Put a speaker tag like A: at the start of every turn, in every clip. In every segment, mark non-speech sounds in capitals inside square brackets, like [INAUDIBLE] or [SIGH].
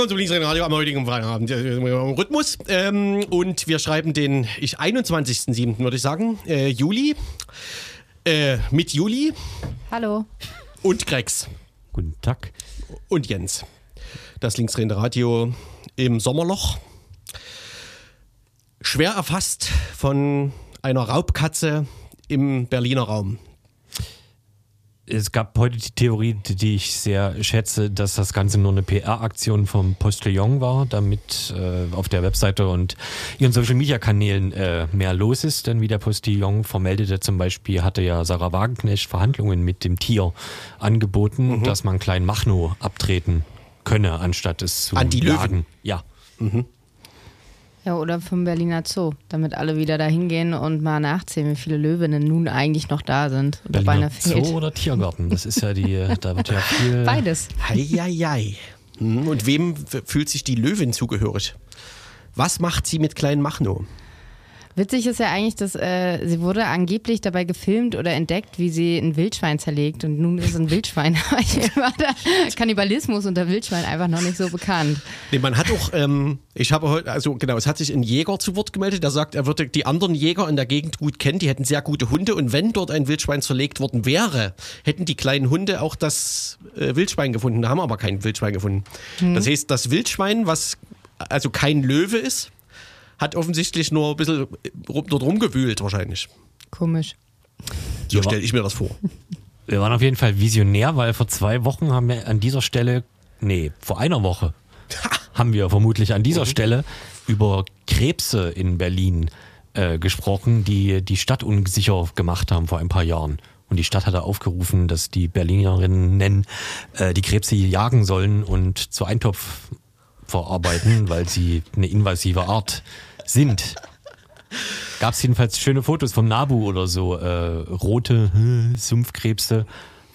A: Willkommen zum Linksrhein Radio am heutigen Feierabend. Im Rhythmus. Ähm, und wir schreiben den ich 21.07. würde ich sagen. Äh, Juli. Äh, mit Juli
B: Hallo.
A: und Grex
C: Guten Tag.
A: und Jens. Das Linksrhein Radio im Sommerloch. Schwer erfasst von einer Raubkatze im Berliner Raum.
C: Es gab heute die Theorie, die ich sehr schätze, dass das Ganze nur eine PR-Aktion vom Postillon war, damit äh, auf der Webseite und ihren Social-Media-Kanälen äh, mehr los ist. Denn wie der Postillon vermeldete, zum Beispiel hatte ja Sarah Wagenknecht Verhandlungen mit dem Tier angeboten,
A: Mhm.
C: dass man Klein Machno abtreten könne, anstatt es zu
A: An die
C: jagen. Ja.
B: Ja, oder vom Berliner Zoo, damit alle wieder da hingehen und mal nachzählen, wie viele Löwinnen nun eigentlich noch da sind.
C: Berliner. Zoo oder Tiergarten? Das ist ja die, da wird ja viel. [LAUGHS]
B: Beides.
A: Heieiei. Hm, Und wem fühlt sich die Löwin zugehörig? Was macht sie mit kleinen Machno?
B: Witzig ist ja eigentlich, dass äh, sie wurde angeblich dabei gefilmt oder entdeckt, wie sie ein Wildschwein zerlegt. Und nun ist ein Wildschwein. [LAUGHS] [LAUGHS] war der Kannibalismus unter Wildschwein einfach noch nicht so bekannt.
A: Nee, man hat auch, ähm, ich habe heute, also genau, es hat sich ein Jäger zu Wort gemeldet, der sagt, er würde die anderen Jäger in der Gegend gut kennen, die hätten sehr gute Hunde und wenn dort ein Wildschwein zerlegt worden wäre, hätten die kleinen Hunde auch das äh, Wildschwein gefunden. Da haben aber kein Wildschwein gefunden. Das heißt, das Wildschwein, was also kein Löwe ist, hat offensichtlich nur ein bisschen dort rumgewühlt wahrscheinlich.
B: Komisch.
A: So
C: Ja.
A: stelle ich mir das vor.
C: Wir waren auf jeden Fall visionär, weil vor zwei Wochen haben wir an dieser Stelle, nee, vor einer Woche haben wir vermutlich an dieser Stelle über Krebse in Berlin äh, gesprochen, die die Stadt unsicher gemacht haben vor ein paar Jahren. Und die Stadt hatte aufgerufen, dass die Berlinerinnen äh, die Krebse jagen sollen und zu Eintopf verarbeiten, weil sie eine invasive Art sind. Gab es jedenfalls schöne Fotos vom Nabu oder so. Äh, rote hm, Sumpfkrebse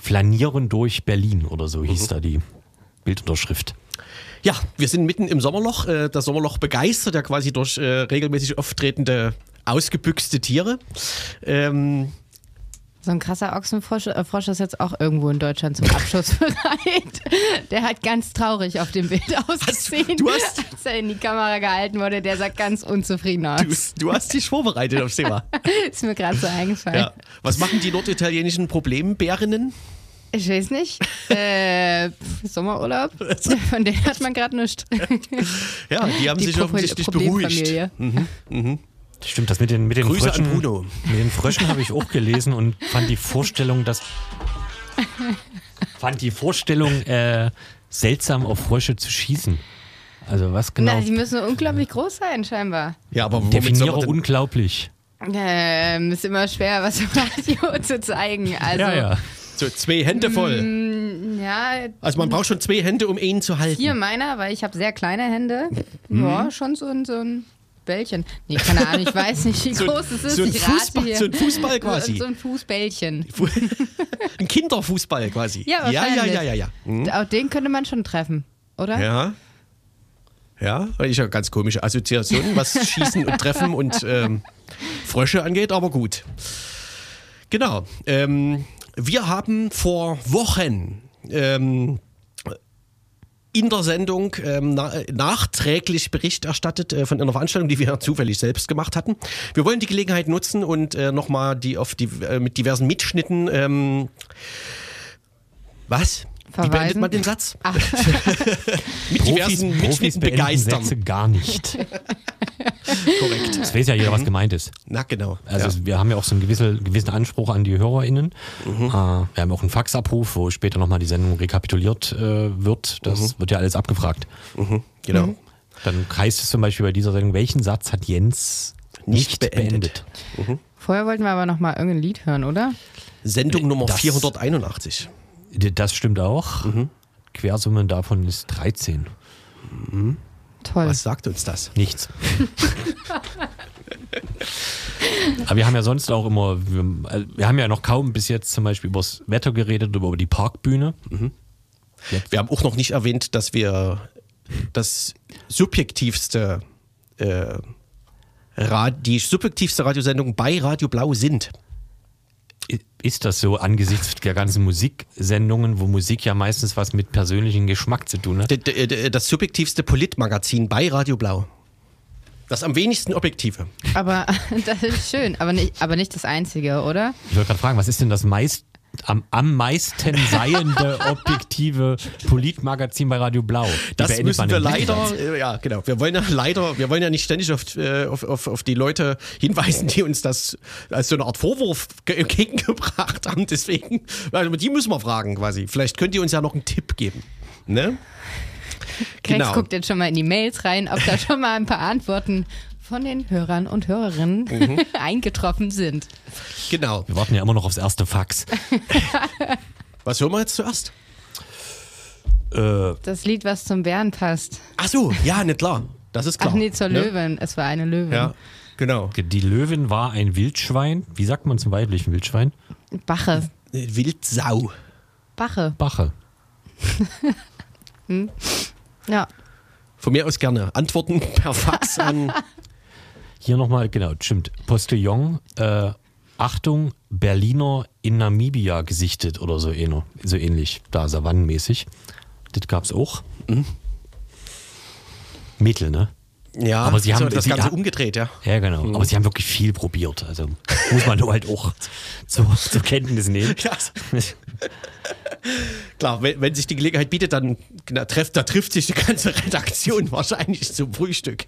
C: flanieren durch Berlin oder so hieß da die Bildunterschrift.
A: Ja, wir sind mitten im Sommerloch. Äh, Das Sommerloch begeistert ja quasi durch äh, regelmäßig auftretende ausgebüxte Tiere. Ähm,
B: So ein krasser Ochsenfrosch äh, Frosch ist jetzt auch irgendwo in Deutschland zum Abschuss [LAUGHS] bereit. Der hat ganz traurig auf dem Bild ausgesehen.
A: du hast-
B: als er in die Kamera gehalten wurde, der sah ganz unzufrieden aus.
A: du, du hast dich vorbereitet aufs Thema. [LAUGHS]
B: Ist mir gerade so eingefallen.
A: Ja. Was machen die norditalienischen Problembärinnen?
B: Ich weiß nicht. [LAUGHS] Äh, Sommerurlaub? Von denen hat man gerade nichts.
A: Ja, die haben
B: Die
A: sich
B: Pro-
A: offensichtlich beruhigt.
B: Problemfamilie.
C: Stimmt, das mit den, mit den
A: Grüße an
C: Fröschen.
A: Bruno.
C: Mit den Fröschen habe ich auch gelesen und fand die Vorstellung, dass fand die Vorstellung äh, seltsam auf Frösche zu schießen. Also was genau?
B: Na, die müssen unglaublich groß sein, scheinbar.
A: Ja, aber
C: Definiere unglaublich.
B: Ähm, ist immer schwer, was im Radio [LAUGHS] zu zeigen. Also,
C: Ja, ja.
A: so zwei Hände voll.
B: Mm, ja,
A: Also man braucht schon zwei Hände, um ihn zu halten.
B: hier meiner, weil ich habe sehr kleine Hände.
A: Mhm.
B: Ja, schon so ein, so ein Bällchen. Nee, keine Ahnung, ich weiß nicht, wie
A: So-
B: groß es ist.
A: so ein Fußball-
B: hier.
A: so ein Fußball quasi.
B: So ein Fußbällchen. [LAUGHS]
A: Ein Kinderfußball quasi.
B: Ja,
A: ja, ja, ja, ja. ja. Hm?
B: Auch den könnte man schon treffen, oder?
A: Ja. Ja, ich ja ganz komische Assoziationen, was [LAUGHS] Schießen und Treffen und ähm, Frösche angeht, aber gut. Genau. Ähm, wir haben vor Wochen ähm, in der Sendung ähm, na, äh, nachträglich Bericht erstattet äh, von einer Veranstaltung, die wir zufällig selbst gemacht hatten. Wir wollen die Gelegenheit nutzen und äh, nochmal die auf die äh, mit diversen Mitschnitten ähm, was? Wie beendet
B: Verweisen?
A: man den Satz?
B: Ach, [LAUGHS]
A: mit
C: Profis,
A: diversen
C: Profis
A: Mitschnitten begeistern.
C: Sätze gar nicht. [LAUGHS]
A: Korrekt.
C: Das weiß ja jeder, was gemeint ist.
A: Na genau.
C: Also
A: ja.
C: wir haben ja auch so einen gewissen, gewissen Anspruch an die HörerInnen.
A: Mhm.
C: Äh, wir haben auch einen Faxabruf, wo später nochmal die Sendung rekapituliert äh, wird. Das
A: Mhm.
C: wird ja alles abgefragt.
A: genau.
C: Dann heißt es zum Beispiel bei dieser Sendung, welchen Satz hat Jens
A: Nicht
C: nicht,
A: beendet.
C: beendet?
B: vorher wollten wir aber noch mal irgendein Lied hören, oder?
A: Sendung Nummer
C: Das-
A: 481.
C: Das stimmt auch.
A: Mhm.
C: Quersumme davon ist 13.
B: Toll.
A: Was sagt uns das?
C: Nichts. [LAUGHS] Aber wir haben ja sonst auch immer, wir, also wir haben ja noch kaum bis jetzt zum Beispiel über das Wetter geredet, über die Parkbühne.
A: Wir haben auch noch nicht erwähnt, dass wir das subjektivste, äh, die subjektivste Radiosendung bei Radio Blau sind.
C: Ist das so angesichts der ganzen Musiksendungen, wo Musik ja meistens was mit persönlichem Geschmack zu tun hat?
A: Das subjektivste Politmagazin bei Radio Blau. Das am wenigsten objektive.
B: Aber [LAUGHS] das ist schön, aber nicht, aber nicht das Einzige, oder?
C: Ich wollte gerade fragen, was ist denn das meist, am, am meisten seiende objektive Politmagazin bei Radio Blau? Die
A: Das müssen wir leider,
C: Mittelland.
A: äh, ja genau, wir wollen ja leider, wir wollen ja nicht ständig auf, äh, auf, auf, auf die Leute hinweisen, die uns das als so eine Art Vorwurf ge- entgegengebracht haben. Deswegen, also die müssen wir fragen quasi. Vielleicht könnt ihr uns ja noch einen Tipp geben. Ne?
B: Krex
A: Genau.
B: guckt jetzt schon mal in die Mails rein, ob da schon mal ein paar Antworten von den Hörern und Hörerinnen
A: Mhm. [LAUGHS]
B: eingetroffen sind.
A: Genau.
C: Wir warten ja immer noch aufs erste Fax. [LAUGHS]
A: Was hören wir jetzt zuerst?
C: Äh,
B: Das Lied, was zum Bären passt.
A: Ach so, ja, nicht klar. Das ist klar.
B: Ach nee, zur
A: ne?
B: Löwin. Es war eine Löwin.
A: Ja, genau.
C: die Löwin war ein Wildschwein. Wie sagt man zum weiblichen Wildschwein?
B: Bache.
A: Wildsau.
B: Bache.
C: Bache. [LAUGHS]
B: Ja.
A: Von mir aus gerne. Antworten per Fax an.
C: Hier nochmal, genau, stimmt. Postillon, äh, Achtung, Berliner in Namibia gesichtet oder so, ähner- so ähnlich, da savannenmäßig. Das gab's auch. Mittel, ne?
A: Ja,
C: Aber sie haben-
A: so, das
C: sie-
A: Ganze
C: ja.
A: umgedreht, ja.
C: Ja, genau. Aber sie haben wirklich viel probiert. Also muss man nur halt auch zur, zur Kenntnis nehmen. [LAUGHS]
A: Ja. Klar, wenn, wenn sich die Gelegenheit bietet, dann na, trifft, da trifft sich die ganze Redaktion wahrscheinlich zum Frühstück.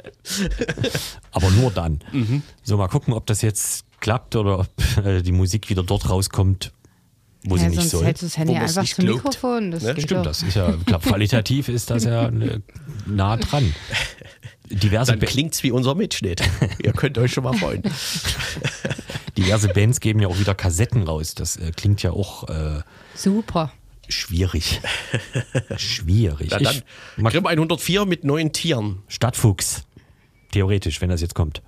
C: Aber nur dann.
A: Mhm.
C: So, mal gucken, ob das jetzt klappt oder ob äh, die Musik wieder dort rauskommt, wo sie
B: ja
C: nicht
B: sonst
C: soll.
B: hältst du das Handy
A: Wo
B: einfach
A: nicht
B: zum
A: glaubt.
B: Mikrofon. Das
A: Ne?
B: geht
C: Stimmt,
B: doch.
C: das ist ja, ich glaub, qualitativ ist das ja äh, nah dran. [LAUGHS] Diverse,
A: Dann
C: Ba-
A: klingt's wie unser Mitschnitt. [LAUGHS] Ihr könnt euch schon mal freuen. [LAUGHS]
C: diverse Bands geben ja auch wieder Kassetten raus. Das äh, klingt ja auch äh,
B: Super.
C: schwierig. [LAUGHS] schwierig.
A: Na dann,
C: Ich,
A: Grimm 104 mit neun Tieren.
C: Stadtfuchs. Theoretisch, wenn das jetzt kommt.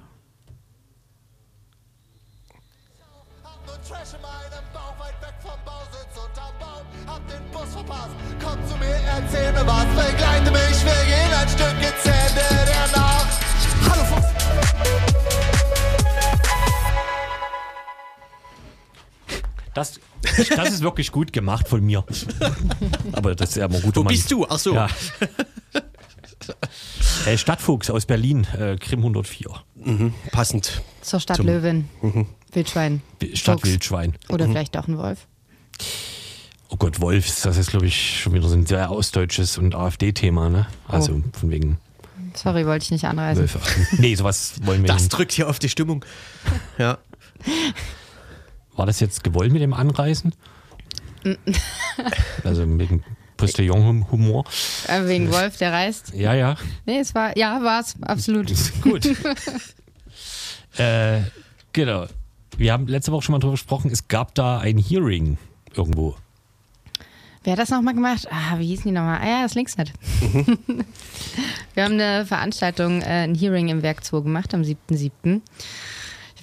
C: Das, das ist wirklich gut gemacht von mir. Aber das ist ja immer gut.
A: Wo bist du? Ach so.
C: Ja. Äh, Stadtfuchs aus Berlin, äh, Krim 104.
A: Passend.
B: Zur Stadt
A: Zum-
B: Löwin. Wildschwein. Fuchs.
C: Stadtwildschwein.
B: Oder
A: Mhm.
B: vielleicht auch ein Wolf.
C: Oh Gott, Wolfs, das ist, glaube ich, schon wieder so ein sehr ostdeutsches und AfD-Thema, ne? Also
B: Oh.
C: von wegen
B: Sorry, wollte ich nicht anreißen.
C: Wölfe. nee, sowas wollen wir
A: Das
C: nicht.
A: drückt hier auf die Stimmung. Ja. [LAUGHS]
C: War das jetzt gewollt mit dem Anreißen? [LAUGHS] also mit dem Postillon-Humor?
B: Äh, wegen Wolf, der reist.
C: Ja, ja.
B: Nee, es war, ja, war es, absolut. [LAUGHS]
C: Gut. [LAUGHS] äh, genau. Wir haben letzte Woche schon mal drüber gesprochen, es gab da ein Hearing irgendwo.
B: Wer hat das nochmal gemacht? Ah, wie hießen die nochmal? Ah ja, das Linksnet. Wir haben eine Veranstaltung, äh, ein Hearing im Werk 2 gemacht am 7.7.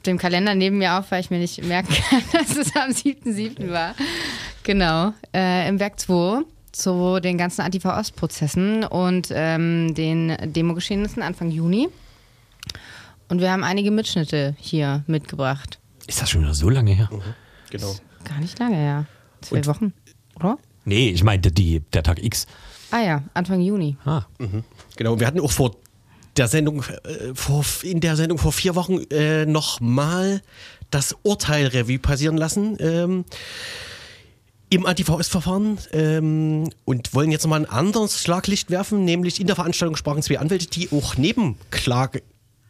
B: Den Kalender neben mir auf, weil ich mir nicht merken kann, [LAUGHS] dass es am 7.7. war. Genau, äh, im Werk 2 zu den ganzen Antifa-Ost-Prozessen und ähm, den Demogeschehnissen Anfang Juni. Und wir haben einige Mitschnitte hier mitgebracht.
C: Ist das schon wieder so lange her?
A: Genau.
B: Gar nicht lange, ja. Zwei
A: Und-
B: Wochen, oder?
C: Nee, ich meinte die, der Tag X.
B: Ah ja, Anfang Juni.
C: Ah,
A: Genau. Wir hatten auch vor der Sendung, äh, vor, in der Sendung vor vier Wochen äh, nochmal das Urteil Revue passieren lassen. Ähm, im Anti-VS-Verfahren ähm, und wollen jetzt nochmal ein anderes Schlaglicht werfen, nämlich in der Veranstaltung sprachen zwei Anwälte, die auch Nebenklage,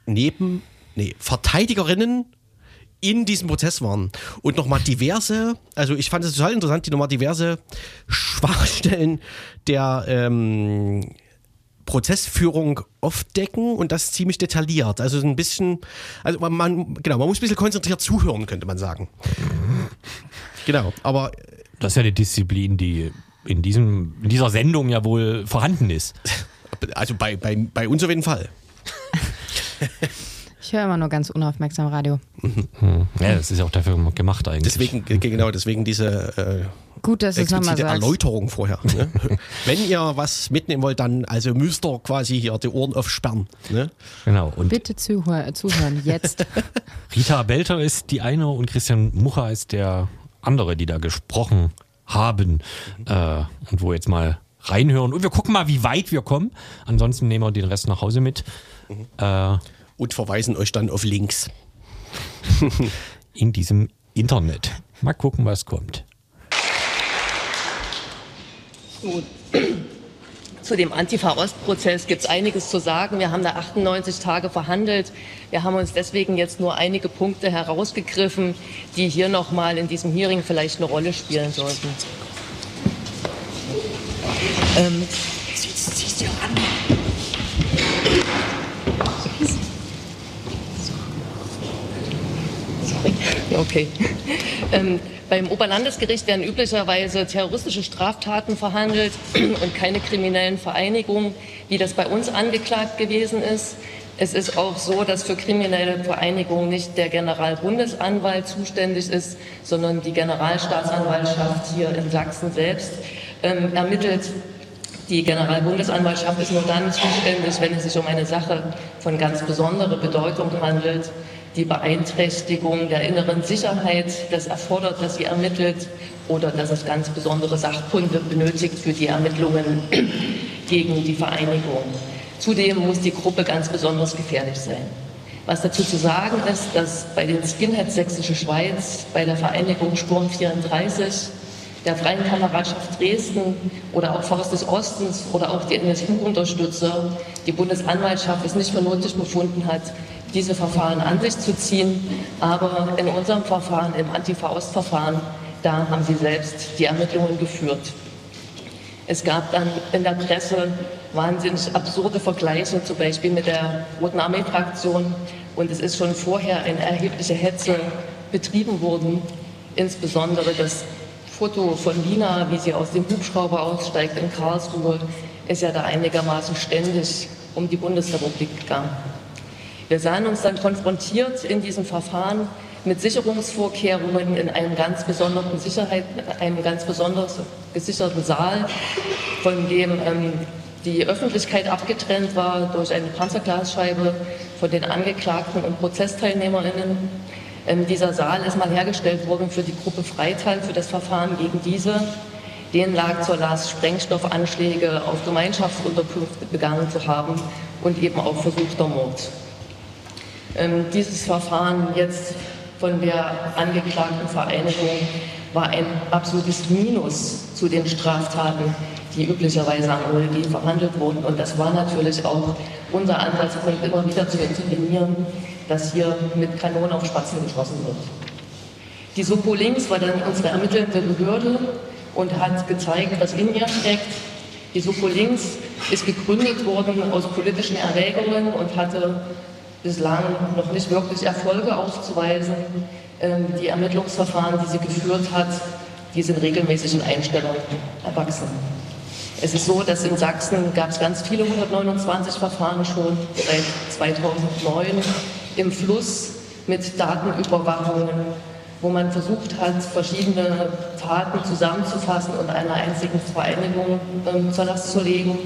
A: neben, nee, Verteidigerinnen in diesem Prozess waren und nochmal diverse, also ich fand es total interessant, die nochmal diverse Schwachstellen der ähm, Prozessführung aufdecken und das ziemlich detailliert. Also ein bisschen, also man- man, genau, man muss ein bisschen konzentriert zuhören, könnte man sagen. Genau, aber
C: das ist ja eine Disziplin, die in, diesem, in dieser Sendung ja wohl vorhanden ist.
A: Also bei, bei, bei uns auf jeden Fall.
B: Ich höre immer nur ganz unaufmerksam Radio.
C: Ja, das ist ja auch dafür gemacht eigentlich.
A: Deswegen, äh, genau, deswegen diese äh,
B: Gut, dass du es nochmal sagst.
A: Erläuterung vorher. Ne? [LAUGHS] Wenn ihr was mitnehmen wollt, dann also müsst ihr quasi hier die Ohren aufsperren. Ne?
C: Genau. Und
B: Bitte zuhör zuhören, jetzt. [LAUGHS]
C: Rita Belter ist die eine und Christian Mucha ist der andere, die da gesprochen haben. Äh, und wo jetzt mal reinhören. Und wir gucken mal, wie weit wir kommen. Ansonsten nehmen wir den Rest nach Hause mit. Äh,
A: Und verweisen euch dann auf Links. [LAUGHS]
C: in diesem Internet. Mal gucken, was kommt.
D: Gut. Zu dem Antifa-Ost-Prozess gibt es einiges zu sagen. Wir haben da 98 Tage verhandelt. Wir haben uns deswegen jetzt nur einige Punkte herausgegriffen, die hier nochmal in diesem Hearing vielleicht eine Rolle spielen sollten. Ähm, Sorry. Okay. [LAUGHS] Ähm, beim Oberlandesgericht werden üblicherweise terroristische Straftaten verhandelt [CLEARS THROAT] und keine kriminellen Vereinigungen, wie das bei uns angeklagt gewesen ist. Es ist auch so, dass für kriminelle Vereinigungen nicht der Generalbundesanwalt zuständig ist, sondern die Generalstaatsanwaltschaft hier in Sachsen selbst ähm, ermittelt. Die Generalbundesanwaltschaft ist nur dann zuständig, wenn es sich um eine Sache von ganz besonderer Bedeutung handelt. Die Beeinträchtigung der inneren Sicherheit, das erfordert, dass sie ermittelt oder dass es ganz besondere Sachkunde benötigt für die Ermittlungen [CLEARS THROAT] gegen die Vereinigung. Zudem muss die Gruppe ganz besonders gefährlich sein. Was dazu zu sagen ist, dass bei den Skinheads Sächsische Schweiz, bei der Vereinigung Sturm 34, der Freien Kameradschaft Dresden oder auch Faust des Ostens oder auch die NSU-Unterstützer die Bundesanwaltschaft es nicht für nötig befunden hat, diese Verfahren an sich zu ziehen. Aber in unserem Verfahren, im Antifa-Ost-Verfahren, da haben sie selbst die Ermittlungen geführt. Es gab dann in der Presse wahnsinnig absurde Vergleiche, zum Beispiel mit der Roten Armee-Fraktion. Und es ist schon vorher eine erhebliche Hetze betrieben worden. Insbesondere das Foto von Lina, wie sie aus dem Hubschrauber aussteigt in Karlsruhe, ist ja da einigermaßen ständig um die Bundesrepublik gegangen. Wir sahen uns dann konfrontiert in diesem Verfahren mit Sicherungsvorkehrungen in einem ganz besonderen Sicherheit, einem ganz besonders gesicherten Saal, von dem ähm, die Öffentlichkeit abgetrennt war durch eine Panzerglasscheibe von den Angeklagten und ProzessteilnehmerInnen. Ähm, dieser Saal ist mal hergestellt worden für die Gruppe Freital, für das Verfahren gegen diese. Denen lag zur Last, Sprengstoffanschläge auf Gemeinschaftsunterkünfte begangen zu haben und eben auch versuchter Mord. Ähm, dieses Verfahren jetzt von der angeklagten Vereinigung war ein absolutes Minus zu den Straftaten, die üblicherweise am OLG verhandelt wurden. Und das war natürlich auch unser Ansatzpunkt, immer wieder zu intervenieren, dass hier mit Kanonen auf Spatzen geschossen wird. Die Soko Links war dann unsere ermittelnde Behörde und hat gezeigt, was in ihr steckt. Die Soko Links ist gegründet worden aus politischen Erwägungen und hatte bislang noch nicht wirklich Erfolge aufzuweisen. Ähm, Die Ermittlungsverfahren, die sie geführt hat, die sind regelmäßig in Einstellungen erwachsen. Es ist so, dass in Sachsen gab es ganz viele 129 Verfahren schon seit 2009 im Fluss mit Datenüberwachungen, wo man versucht hat, verschiedene Taten zusammenzufassen und einer einzigen Vereinigung ähm, zur Last zu legen.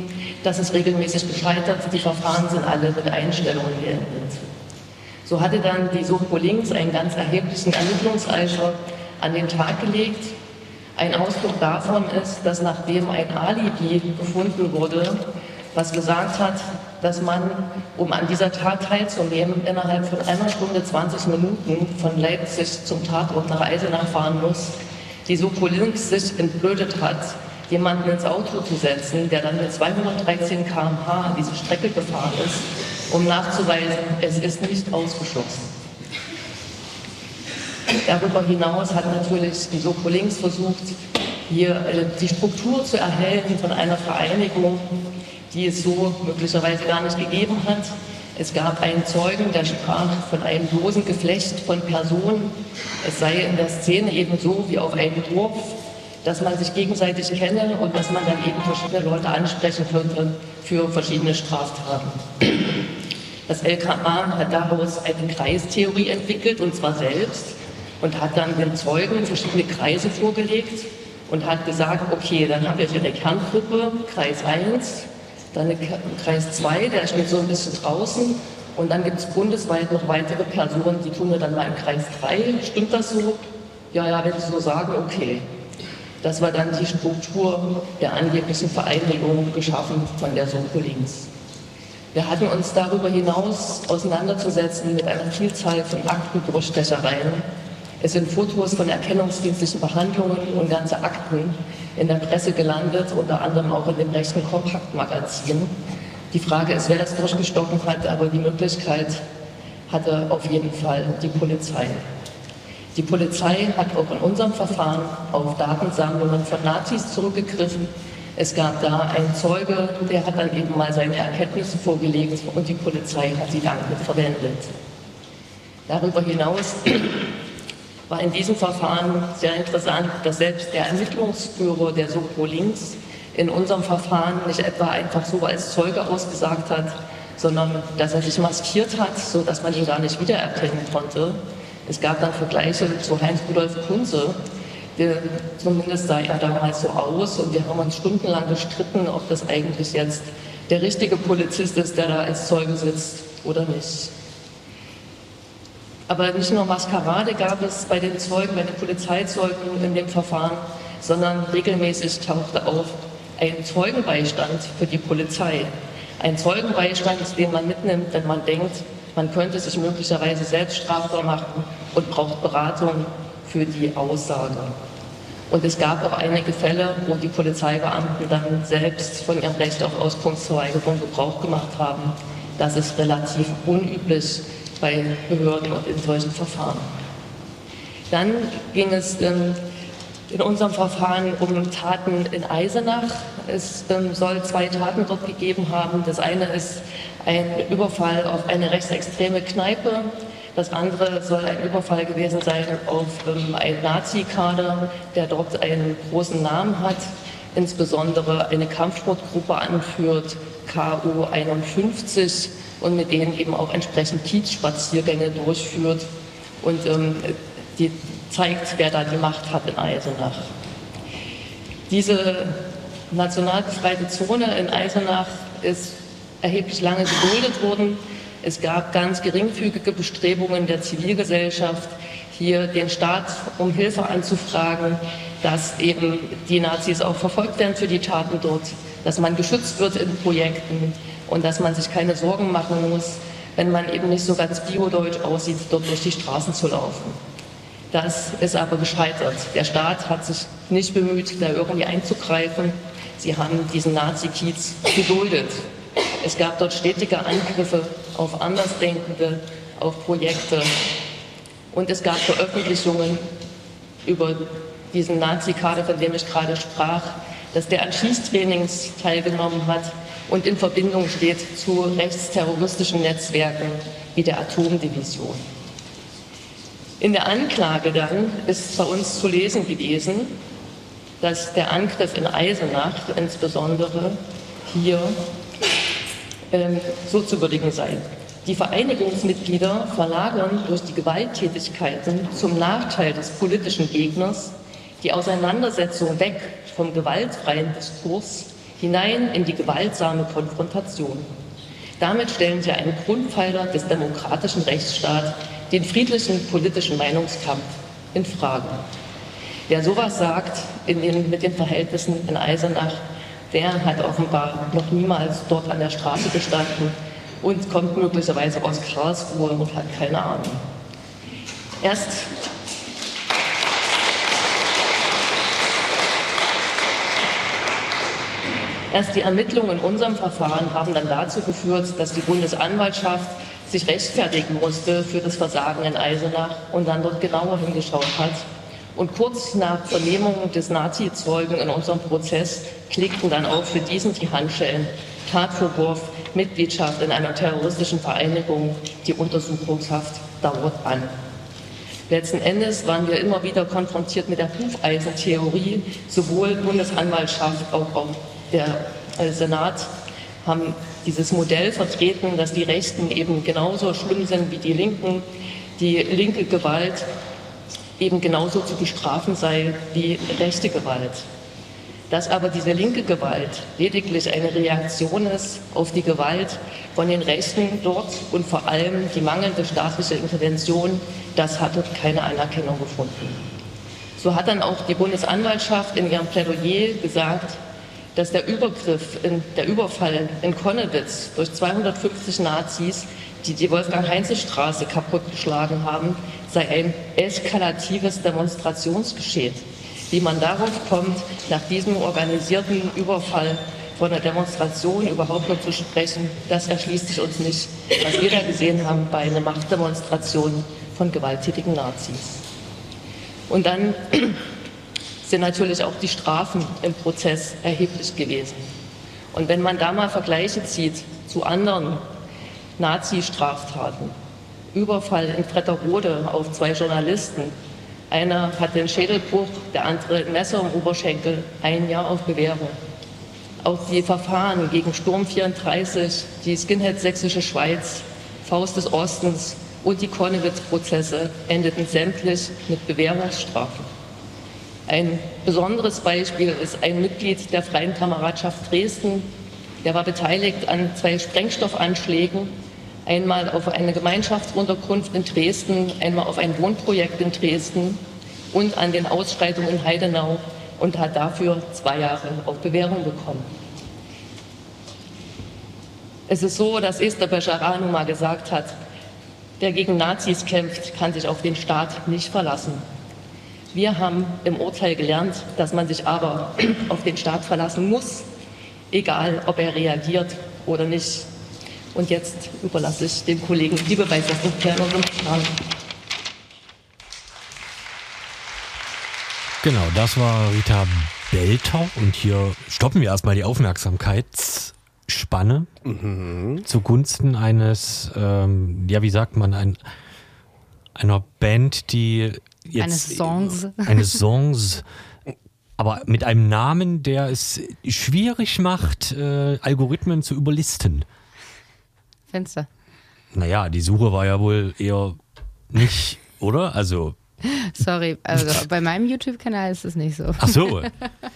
D: Das ist regelmäßig gescheitert. Die Verfahren sind alle mit Einstellungen beendet. So hatte dann die Soko Links einen ganz erheblichen Ermittlungseifer an den Tag gelegt. Ein Ausdruck davon ist, dass nachdem ein Alibi gefunden wurde, was gesagt hat, dass man, um an dieser Tat teilzunehmen, innerhalb von einer Stunde 20 Minuten von Leipzig zum Tatort nach Eisenach fahren muss, die Soko Links sich entblödet hat, jemanden ins Auto zu setzen, der dann mit 213 km/h diese Strecke gefahren ist, um nachzuweisen, es ist nicht ausgeschlossen. Darüber hinaus hat natürlich die Soko Links versucht, hier äh, die Struktur zu erhalten von einer Vereinigung, die es so möglicherweise gar nicht gegeben hat. Es gab einen Zeugen, der sprach von einem bloßen Geflecht von Personen. Es sei in der Szene eben so wie auf einem Dorf, dass man sich gegenseitig kenne und dass man dann eben verschiedene Leute ansprechen könnte für verschiedene Straftaten. Das LKA hat daraus eine Kreistheorie entwickelt, und zwar selbst, und hat dann den Zeugen verschiedene Kreise vorgelegt und hat gesagt, okay, dann haben wir hier eine Kerngruppe, Kreis 1, dann Kreis 2, der steht so ein bisschen draußen, und dann gibt es bundesweit noch weitere Personen, die tun wir dann mal im Kreis 3. Stimmt das so? Ja, ja, wenn Sie so sagen, okay. Das war dann die Struktur der angeblichen Vereinigung geschaffen von der Soko links. Wir hatten uns darüber hinaus auseinanderzusetzen mit einer Vielzahl von Aktenbruchstechereien. Es sind Fotos von erkennungsdienstlichen Behandlungen und ganze Akten in der Presse gelandet, unter anderem auch in dem rechten Kompaktmagazin. Die Frage ist, wer das durchgestochen hat, aber die Möglichkeit hatte auf jeden Fall die Polizei. Die Polizei hat auch in unserem Verfahren auf Datensammlungen von Nazis zurückgegriffen. Es gab da einen Zeuge, der hat dann eben mal seine Erkenntnisse vorgelegt und die Polizei hat sie dann verwendet. Darüber hinaus war in diesem Verfahren sehr interessant, dass selbst der Ermittlungsführer der Soko Links in unserem Verfahren nicht etwa einfach so als Zeuge ausgesagt hat, sondern dass er sich maskiert hat, sodass man ihn gar nicht wiedererkennen konnte. Es gab dann Vergleiche zu Heinz-Rudolf Kunze, der, zumindest sah er damals so aus und wir haben uns stundenlang gestritten, ob das eigentlich jetzt der richtige Polizist ist, der da als Zeuge sitzt oder nicht. Aber nicht nur Maskerade gab es bei den Zeugen, bei den Polizeizeugen in dem Verfahren, sondern regelmäßig tauchte auf ein Zeugenbeistand für die Polizei. Ein Zeugenbeistand, den man mitnimmt, wenn man denkt, man könnte sich möglicherweise selbst strafbar machen und braucht Beratung für die Aussage. Und es gab auch einige Fälle, wo die Polizeibeamten dann selbst von ihrem Recht auf Auskunftsverweigerung Gebrauch gemacht haben. Das ist relativ unüblich bei Behörden und in solchen Verfahren. Dann ging es ähm, in unserem Verfahren um Taten in Eisenach. Es ähm, soll zwei Taten dort gegeben haben. Das eine ist ein Überfall auf eine rechtsextreme Kneipe. Das andere soll ein Überfall gewesen sein auf ähm, einen Nazi-Kader, der dort einen großen Namen hat, insbesondere eine Kampfsportgruppe anführt, KU 51, und mit denen eben auch entsprechend Kiezspaziergänge durchführt. Und ähm, die zeigt, wer da die Macht hat in Eisenach. Diese national befreite Zone in Eisenach ist erheblich lange geduldet worden. Es gab ganz geringfügige Bestrebungen der Zivilgesellschaft, hier den Staat um Hilfe anzufragen, dass eben die Nazis auch verfolgt werden für die Taten dort, dass man geschützt wird in Projekten und dass man sich keine Sorgen machen muss, wenn man eben nicht so ganz biodeutsch aussieht, dort durch die Straßen zu laufen. Das ist aber gescheitert. Der Staat hat sich nicht bemüht, da irgendwie einzugreifen. Sie haben diesen Nazi-Kiez geduldet. Es gab dort stetige Angriffe auf Andersdenkende, auf Projekte. Und es gab Veröffentlichungen über diesen Nazi-Kader, von dem ich gerade sprach, dass der an Schießtrainings teilgenommen hat und in Verbindung steht zu rechtsterroristischen Netzwerken wie der Atomdivision. In der Anklage dann ist bei uns zu lesen gewesen, dass der Angriff in Eisenach insbesondere hier ähm, so zu würdigen sei. Die Vereinigungsmitglieder verlagern durch die Gewalttätigkeiten zum Nachteil des politischen Gegners die Auseinandersetzung weg vom gewaltfreien Diskurs hinein in die gewaltsame Konfrontation. Damit stellen sie einen Grundpfeiler des demokratischen Rechtsstaats den friedlichen politischen Meinungskampf in Frage. Wer sowas sagt den, mit den Verhältnissen in Eisenach, der hat offenbar noch niemals dort an der Straße gestanden und kommt möglicherweise aus Karlsruhe und hat keine Ahnung. Erst Erst die Ermittlungen in unserem Verfahren haben dann dazu geführt, dass die Bundesanwaltschaft sich rechtfertigen musste für das Versagen in Eisenach und dann dort genauer hingeschaut hat. Und kurz nach Vernehmung des Nazi-Zeugen in unserem Prozess klickten dann auch für diesen die Handschellen Tatvorwurf, Mitgliedschaft in einer terroristischen Vereinigung, die Untersuchungshaft dauert an. Letzten Endes waren wir immer wieder konfrontiert mit der Hufeisentheorie, sowohl Bundesanwaltschaft, auch, auch der Senat haben dieses Modell vertreten, dass die Rechten eben genauso schlimm sind wie die Linken, die linke Gewalt eben genauso zu bestrafen sei wie rechte Gewalt. Dass aber diese linke Gewalt lediglich eine Reaktion ist auf die Gewalt von den Rechten dort und vor allem die mangelnde staatliche Intervention, das hat dort keine Anerkennung gefunden. So hat dann auch die Bundesanwaltschaft in ihrem Plädoyer gesagt, dass der Übergriff, in, der Überfall in Konnewitz durch 250 Nazis, die die Wolfgang-Heinze-Straße kaputtgeschlagen haben, sei ein eskalatives Demonstrationsgeschehen. Wie man darauf kommt, nach diesem organisierten Überfall von einer Demonstration überhaupt noch zu sprechen, das erschließt sich uns nicht, was wir da gesehen haben bei einer Machtdemonstration von gewalttätigen Nazis. Und dann sind natürlich auch die Strafen im Prozess erheblich gewesen. Und wenn man da mal Vergleiche zieht zu anderen Nazi-Straftaten, Überfall in Fretterode auf zwei Journalisten, einer hat den Schädelbruch, der andere ein Messer im Oberschenkel, ein Jahr auf Bewährung. Auch die Verfahren gegen Sturm 34, die Skinhead Sächsische Schweiz, Faust des Ostens und die Konnewitz-Prozesse endeten sämtlich mit Bewährungsstrafen. Ein besonderes Beispiel ist ein Mitglied der Freien Kameradschaft Dresden, der war beteiligt an zwei Sprengstoffanschlägen, einmal auf eine Gemeinschaftsunterkunft in Dresden, einmal auf ein Wohnprojekt in Dresden und an den Ausschreitungen in Heidenau und hat dafür zwei Jahre auf Bewährung bekommen. Es ist so, dass Esther Bejarano mal gesagt hat, der gegen Nazis kämpft, kann sich auf den Staat nicht verlassen. Wir haben im Urteil gelernt, dass man sich aber [CLEARS THROAT] auf den Staat verlassen muss, egal ob er reagiert oder nicht. Und jetzt überlasse ich dem Kollegen die Beweise und Kern und.
C: Genau, das war Rita Belter und hier stoppen wir erstmal die Aufmerksamkeitsspanne zugunsten eines, ähm, ja, wie sagt man, ein, einer Band, die jetzt
B: Eines Songs.
C: eines Songs, aber mit einem Namen, der es schwierig macht, äh, Algorithmen zu überlisten.
B: Fenster.
C: Naja, die Suche war ja wohl eher nicht, oder? Also,
B: Sorry, also bei meinem YouTube-Kanal ist es nicht so.
C: ach so.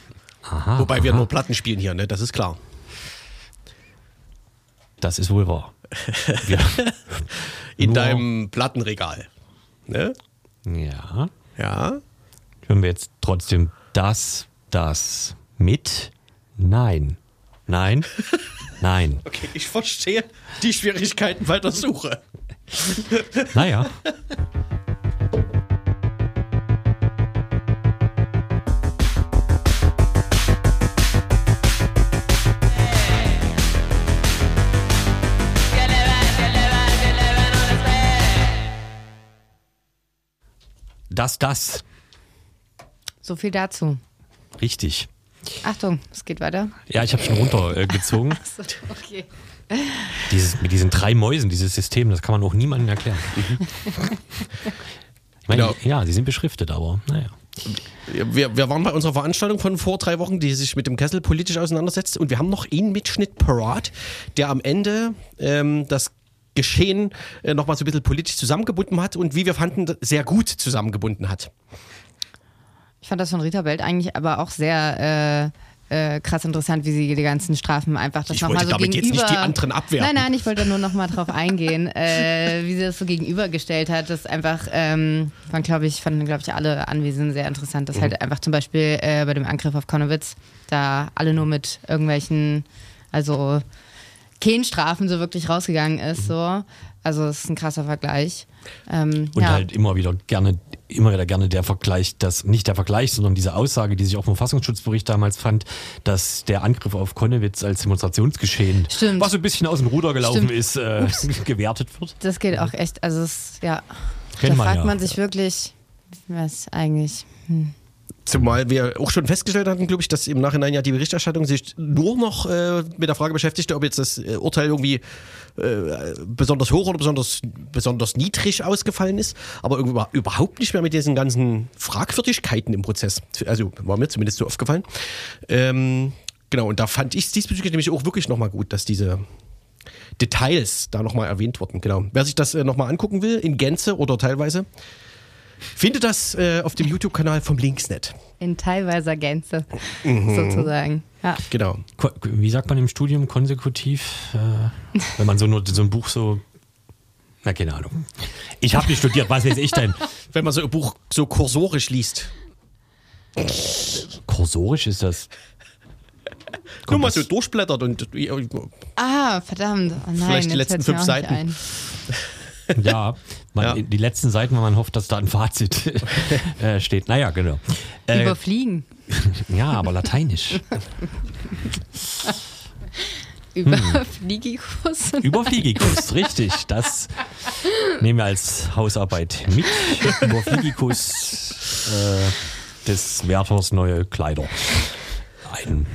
C: [LAUGHS] Aha,
A: Wobei wir
C: aha,
A: nur Platten spielen hier, ne? Das ist klar.
C: Das ist wohl wahr. [LAUGHS] Wir,
A: In
C: Nur-
A: deinem Plattenregal. Ne?
C: Ja.
A: Ja.
C: Hören wir jetzt trotzdem das, das mit? Nein. Nein. [LAUGHS] Nein.
A: Okay, ich verstehe die Schwierigkeiten bei der Suche.
C: Naja. Das, das.
B: So viel dazu.
C: Richtig.
B: Achtung, es geht weiter.
C: Ja, ich habe schon runtergezogen. Äh, [LAUGHS]
B: So, okay.
C: Dieses, mit diesen drei Mäusen, dieses System, das kann man auch niemandem erklären. [LAUGHS] Ich meine,
A: Genau.
C: ja, sie sind beschriftet, aber naja.
A: Wir, wir waren bei unserer Veranstaltung von vor drei Wochen, die sich mit dem Kessel politisch auseinandersetzt. Und wir haben noch einen Mitschnitt parat, der am Ende ähm, das Geschehen äh, nochmal so ein bisschen politisch zusammengebunden hat und wie wir fanden, sehr gut zusammengebunden hat.
B: Ich fand das von Rita Belt eigentlich aber auch sehr äh, äh, krass interessant, wie sie die ganzen Strafen einfach das nochmal so
A: damit jetzt
B: gegenüber...
A: nicht die anderen abwerten.
B: Nein, nein, ich wollte nur nochmal drauf eingehen, äh, wie sie das so gegenübergestellt hat. Das einfach, ähm, waren glaube ich, fanden glaube ich alle Anwesenden sehr interessant,
A: Mhm.
B: dass halt einfach zum Beispiel äh, bei dem Angriff auf Konowitz da alle nur mit irgendwelchen, also Kehnstrafen so wirklich rausgegangen ist, so. Also das ist ein krasser Vergleich. Ähm,
C: Und
B: ja.
C: halt immer wieder gerne, immer wieder gerne der Vergleich, dass nicht der Vergleich, sondern diese Aussage, die sich auch im Verfassungsschutzbericht damals fand, dass der Angriff auf Konnewitz als Demonstrationsgeschehen,
B: Stimmt.
C: was so ein bisschen aus dem Ruder gelaufen
B: Stimmt.
C: ist, äh, [LAUGHS] gewertet wird.
B: Das geht auch echt, also es, ja.
C: Kennt
B: da
C: man
B: fragt
C: ja.
B: man sich wirklich, was eigentlich.
A: Zumal wir auch schon festgestellt hatten, glaube ich, dass im Nachhinein ja die Berichterstattung sich nur noch äh, mit der Frage beschäftigte, ob jetzt das äh, Urteil irgendwie äh, besonders hoch oder besonders, besonders niedrig ausgefallen ist, aber über- überhaupt nicht mehr mit diesen ganzen Fragwürdigkeiten im Prozess. Also war mir zumindest so aufgefallen. Ähm, Genau, und da fand ich es diesbezüglich nämlich auch wirklich nochmal gut, dass diese Details da nochmal erwähnt wurden. Genau. Wer sich das äh, nochmal angucken will, in Gänze oder teilweise, findet das äh, auf dem YouTube-Kanal vom Linksnet.
B: In teilweiser Gänze, sozusagen. Ja.
A: Genau.
C: Ko- Wie sagt man im Studium konsekutiv, äh, wenn man so nur so ein Buch so. Na, keine Ahnung. Ich habe nicht studiert, was weiß ich denn? [LAUGHS]
A: Wenn man so ein Buch so kursorisch liest.
C: Kursorisch ist das.
A: Nur mal so durchblättert und
B: Ah, verdammt. Oh nein,
A: Vielleicht die
B: jetzt
A: letzten fünf
B: auch nicht
A: Seiten. [LAUGHS] [LAUGHS]
C: Ja, man,
A: Ja.
C: die letzten Seiten, wenn man hofft, dass da ein Fazit [LAUGHS] äh, steht. Naja, genau. Äh,
B: Überfliegen. [LAUGHS]
C: ja, aber lateinisch.
B: Überfliegikus.
C: Überfliegikus, richtig. Das nehmen wir als Hausarbeit mit. Überfliegikus äh, des Werthers neue Kleider. Ein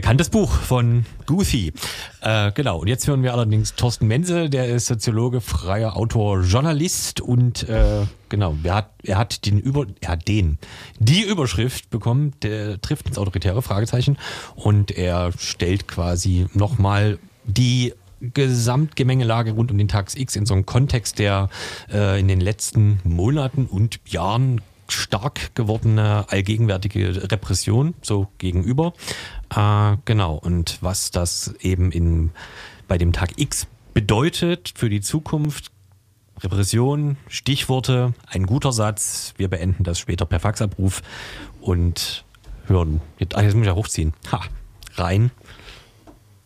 C: bekanntes Buch von Goofy. Äh, genau, und jetzt hören wir allerdings Thorsten Mense, der ist Soziologe, freier Autor, Journalist und äh, genau, er hat, er hat den Über, er hat den, die Überschrift bekommen, der trifft ins autoritäre Fragezeichen und er stellt quasi nochmal die Gesamtgemengelage rund um den Tags X in so einem Kontext, der äh, in den letzten Monaten und Jahren stark gewordene allgegenwärtige Repression so gegenüber. Äh, genau, und was das eben in, bei dem Tag X bedeutet für die Zukunft. Repression, Stichworte, ein guter Satz. Wir beenden das später per Faxabruf und hören. Jetzt, ah, jetzt muss ich ja hochziehen. Ha, rein.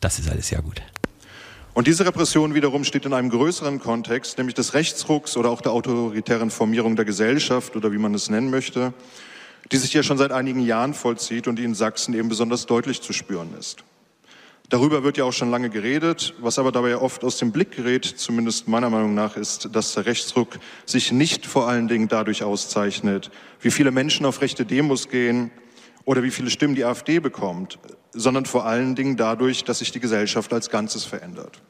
C: Das ist alles sehr gut.
E: Und diese Repression wiederum steht in einem größeren Kontext, nämlich des Rechtsrucks oder auch der autoritären Formierung der Gesellschaft oder wie man es nennen möchte, die sich ja schon seit einigen Jahren vollzieht und die in Sachsen eben besonders deutlich zu spüren ist. Darüber wird ja auch schon lange geredet, was aber dabei oft aus dem Blick gerät, zumindest meiner Meinung nach, ist, dass der Rechtsruck sich nicht vor allen Dingen dadurch auszeichnet, wie viele Menschen auf rechte Demos gehen oder wie viele Stimmen die AfD bekommt, sondern vor allen Dingen dadurch, dass sich die Gesellschaft als Ganzes verändert.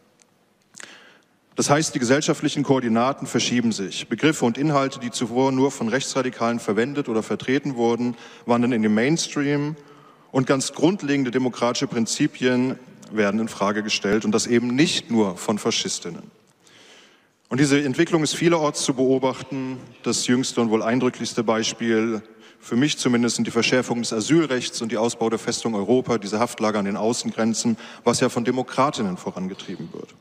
E: Das heißt, die gesellschaftlichen Koordinaten verschieben sich. Begriffe und Inhalte, die zuvor nur von Rechtsradikalen verwendet oder vertreten wurden, wandern in den Mainstream und ganz grundlegende demokratische Prinzipien werden in Frage gestellt und das eben nicht nur von Faschistinnen. Und diese Entwicklung ist vielerorts zu beobachten. Das jüngste und wohl eindrücklichste Beispiel für mich zumindest sind die Verschärfung des Asylrechts und die Ausbau der Festung Europa, diese Haftlager an den Außengrenzen, was ja von Demokratinnen vorangetrieben wird.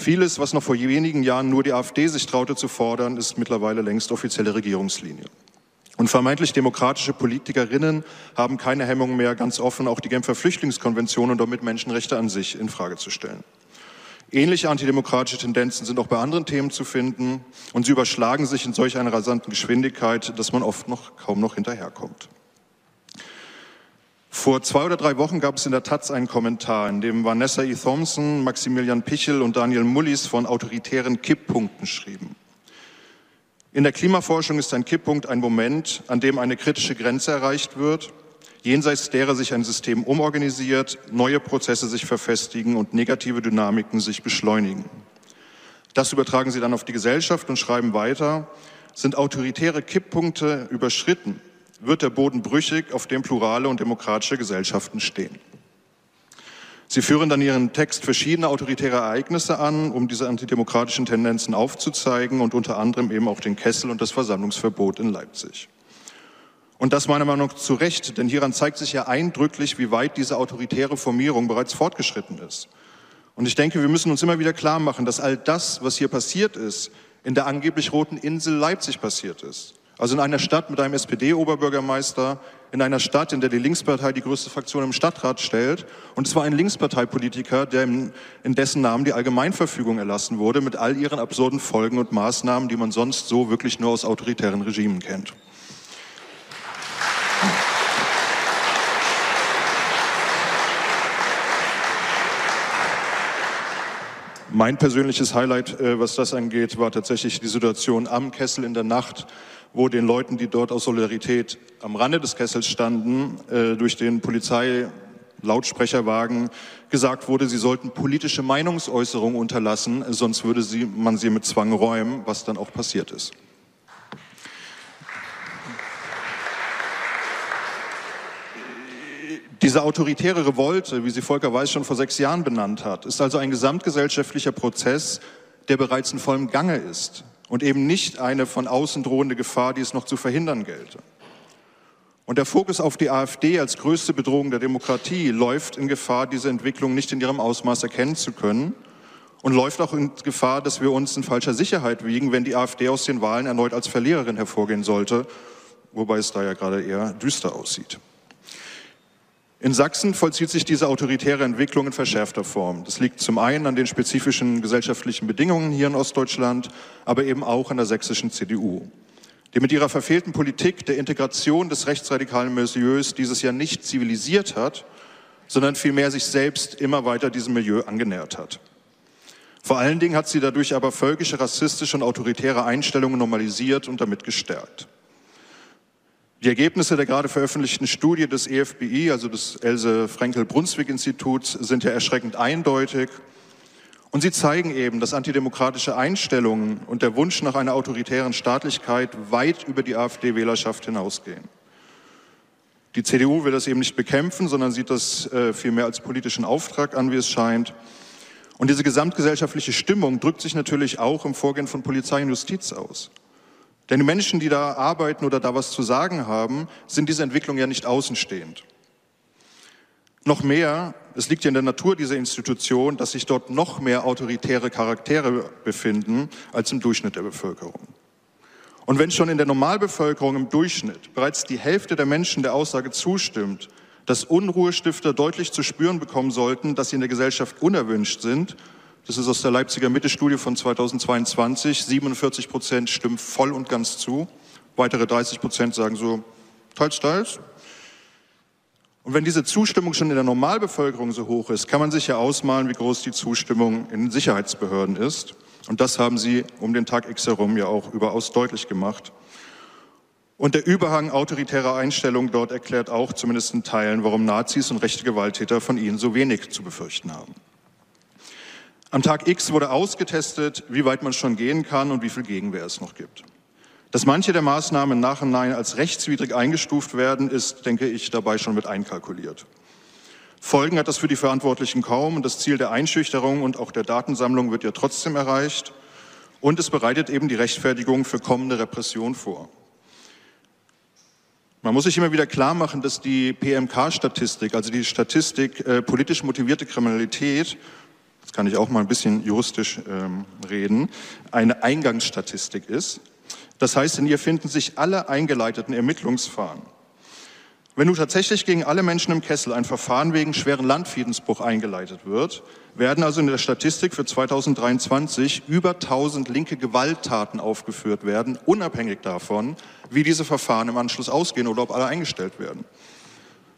E: Vieles, was noch vor wenigen Jahren nur die AfD sich traute zu fordern, ist mittlerweile längst offizielle Regierungslinie. Und vermeintlich demokratische Politikerinnen haben keine Hemmung mehr, ganz offen auch die Genfer Flüchtlingskonvention und damit Menschenrechte an sich in Frage zu stellen. Ähnliche antidemokratische Tendenzen sind auch bei anderen Themen zu finden und sie überschlagen sich in solch einer rasanten Geschwindigkeit, dass man oft noch kaum noch hinterherkommt. Vor zwei oder drei Wochen gab es in der Taz einen Kommentar, in dem Vanessa E. Thompson, Maximilian Pichel und Daniel Mullis von autoritären Kipppunkten schrieben. In der Klimaforschung ist ein Kipppunkt ein Moment, an dem eine kritische Grenze erreicht wird, jenseits derer sich ein System umorganisiert, neue Prozesse sich verfestigen und negative Dynamiken sich beschleunigen. Das übertragen sie dann auf die Gesellschaft und schreiben weiter, sind autoritäre Kipppunkte überschritten, wird der Boden brüchig, auf dem plurale und demokratische Gesellschaften stehen. Sie führen dann ihren Text verschiedene autoritäre Ereignisse an, um diese antidemokratischen Tendenzen aufzuzeigen und unter anderem eben auch den Kessel und das Versammlungsverbot in Leipzig. Und das meiner Meinung nach zu Recht, denn hieran zeigt sich ja eindrücklich, wie weit diese autoritäre Formierung bereits fortgeschritten ist. Und ich denke, wir müssen uns immer wieder klar machen, dass all das, was hier passiert ist, in der angeblich roten Insel Leipzig passiert ist. Also in einer Stadt mit einem SPD-Oberbürgermeister, in einer Stadt, in der die Linkspartei die größte Fraktion im Stadtrat stellt. Und es war ein Linksparteipolitiker, der in, dessen Namen die Allgemeinverfügung erlassen wurde, mit all ihren absurden Folgen und Maßnahmen, die man sonst so wirklich nur aus autoritären Regimen kennt. Mein persönliches Highlight, äh, was das angeht, war tatsächlich die Situation am Kessel in der Nacht, wo den Leuten, die dort aus Solidarität am Rande des Kessels standen, äh, durch den Polizei-Lautsprecherwagen gesagt wurde, sie sollten politische Meinungsäußerungen unterlassen, sonst würde sie, man sie mit Zwang räumen, was dann auch passiert ist. Die Diese autoritäre Revolte, wie sie Volker Weiß schon vor sechs Jahren benannt hat, ist also ein gesamtgesellschaftlicher Prozess, der bereits in vollem Gange ist und eben nicht eine von außen drohende Gefahr, die es noch zu verhindern gelte. Und der Fokus auf die AfD als größte Bedrohung der Demokratie läuft in Gefahr, diese Entwicklung nicht in ihrem Ausmaß erkennen zu können und läuft auch in Gefahr, dass wir uns in falscher Sicherheit wiegen, wenn die AfD aus den Wahlen erneut als Verliererin hervorgehen sollte, wobei es da ja gerade eher düster aussieht. In Sachsen vollzieht sich diese autoritäre Entwicklung in verschärfter Form. Das liegt zum einen an den spezifischen gesellschaftlichen Bedingungen hier in Ostdeutschland, aber eben auch an der sächsischen CDU, die mit ihrer verfehlten Politik der Integration des rechtsradikalen Milieus dieses Jahr nicht zivilisiert hat, sondern vielmehr sich selbst immer weiter diesem Milieu angenähert hat. Vor allen Dingen hat sie dadurch aber völkische, rassistische und autoritäre Einstellungen normalisiert und damit gestärkt. Die Ergebnisse der gerade veröffentlichten Studie des EFBI, also des Else Frenkel-Brunswick-Instituts, sind ja erschreckend eindeutig. Und sie zeigen eben, dass antidemokratische Einstellungen und der Wunsch nach einer autoritären Staatlichkeit weit über die AfD-Wählerschaft hinausgehen. Die CDU will das eben nicht bekämpfen, sondern sieht das äh, vielmehr als politischen Auftrag an, wie es scheint. Und diese gesamtgesellschaftliche Stimmung drückt sich natürlich auch im Vorgehen von Polizei und Justiz aus. Denn die Menschen, die da arbeiten oder da was zu sagen haben, sind dieser Entwicklung ja nicht außenstehend. Noch mehr, es liegt ja in der Natur dieser Institution, dass sich dort noch mehr autoritäre Charaktere befinden als im Durchschnitt der Bevölkerung. Und wenn schon in der Normalbevölkerung im Durchschnitt bereits die Hälfte der Menschen der Aussage zustimmt, dass Unruhestifter deutlich zu spüren bekommen sollten, dass sie in der Gesellschaft unerwünscht sind, das ist aus der Leipziger Mitte-Studie von 2022. 47 Prozent stimmen voll und ganz zu. Weitere 30 Prozent sagen so, teils, teils. Und wenn diese Zustimmung schon in der Normalbevölkerung so hoch ist, kann man sich ja ausmalen, wie groß die Zustimmung in den Sicherheitsbehörden ist. Und das haben sie um den Tag X herum ja auch überaus deutlich gemacht. Und der Überhang autoritärer Einstellungen dort erklärt auch zumindest in Teilen, warum Nazis und rechte Gewalttäter von ihnen so wenig zu befürchten haben. Am Tag X wurde ausgetestet, wie weit man schon gehen kann und wie viel Gegenwehr es noch gibt. Dass manche der Maßnahmen im Nachhinein als rechtswidrig eingestuft werden, ist, denke ich, dabei schon mit einkalkuliert. Folgen hat das für die Verantwortlichen kaum und das Ziel der Einschüchterung und auch der Datensammlung wird ja trotzdem erreicht. Und es bereitet eben die Rechtfertigung für kommende Repression vor. Man muss sich immer wieder klar machen, dass die PMK-Statistik, also die Statistik äh, politisch motivierte Kriminalität, jetzt kann ich auch mal ein bisschen juristisch ähm, reden, eine Eingangsstatistik ist. Das heißt, in ihr finden sich alle eingeleiteten Ermittlungsfahren. Wenn nun tatsächlich gegen alle Menschen im Kessel ein Verfahren wegen schweren Landfriedensbruch eingeleitet wird, werden also in der Statistik für 2023 über 1000 linke Gewalttaten aufgeführt werden, unabhängig davon, wie diese Verfahren im Anschluss ausgehen oder ob alle eingestellt werden.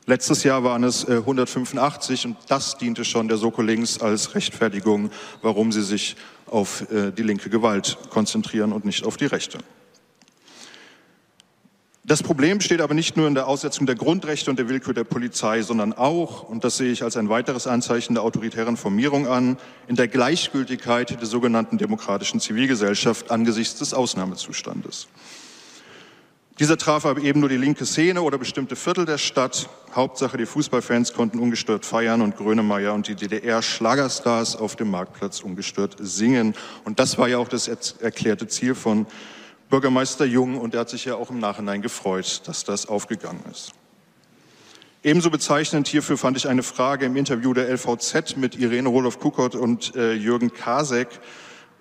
E: Letztes Jahr waren es 185 äh, und das diente schon der Soko Links als Rechtfertigung, warum sie sich auf äh, die linke Gewalt konzentrieren und nicht auf die rechte. Das Problem steht aber nicht nur in der Aussetzung der Grundrechte und der Willkür der Polizei, sondern auch, und das sehe ich als ein weiteres Anzeichen der autoritären Formierung an, in der Gleichgültigkeit der sogenannten demokratischen Zivilgesellschaft angesichts des Ausnahmezustandes. Dieser traf aber eben nur die linke Szene oder bestimmte Viertel der Stadt. Hauptsache, die Fußballfans konnten ungestört feiern und Grönemeyer und die DDR-Schlagerstars auf dem Marktplatz ungestört singen. Und das war ja auch das erklärte Ziel von Bürgermeister Jung und er hat sich ja auch im Nachhinein gefreut, dass das aufgegangen ist. Ebenso bezeichnend hierfür fand ich eine Frage im Interview der LVZ mit Irene Roloff-Kukot und äh, Jürgen Kasek,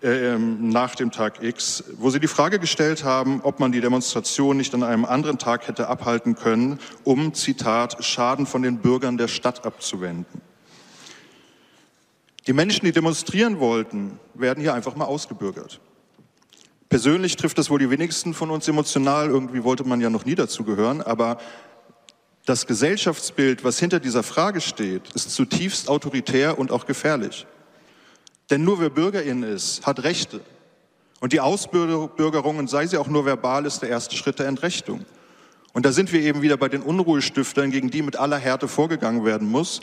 E: äh, nach dem Tag X, wo sie die Frage gestellt haben, ob man die Demonstration nicht an einem anderen Tag hätte abhalten können, um, Zitat, Schaden von den Bürgern der Stadt abzuwenden. Die Menschen, die demonstrieren wollten, werden hier einfach mal ausgebürgert. Persönlich trifft das wohl die wenigsten von uns emotional. Irgendwie wollte man ja noch nie dazugehören. Aber das Gesellschaftsbild, was hinter dieser Frage steht, ist zutiefst autoritär und auch gefährlich. Denn nur wer Bürgerin ist, hat Rechte. Und die Ausbürgerung, und sei sie auch nur verbal, ist der erste Schritt der Entrechtung. Und da sind wir eben wieder bei den Unruhestiftern, gegen die mit aller Härte vorgegangen werden muss.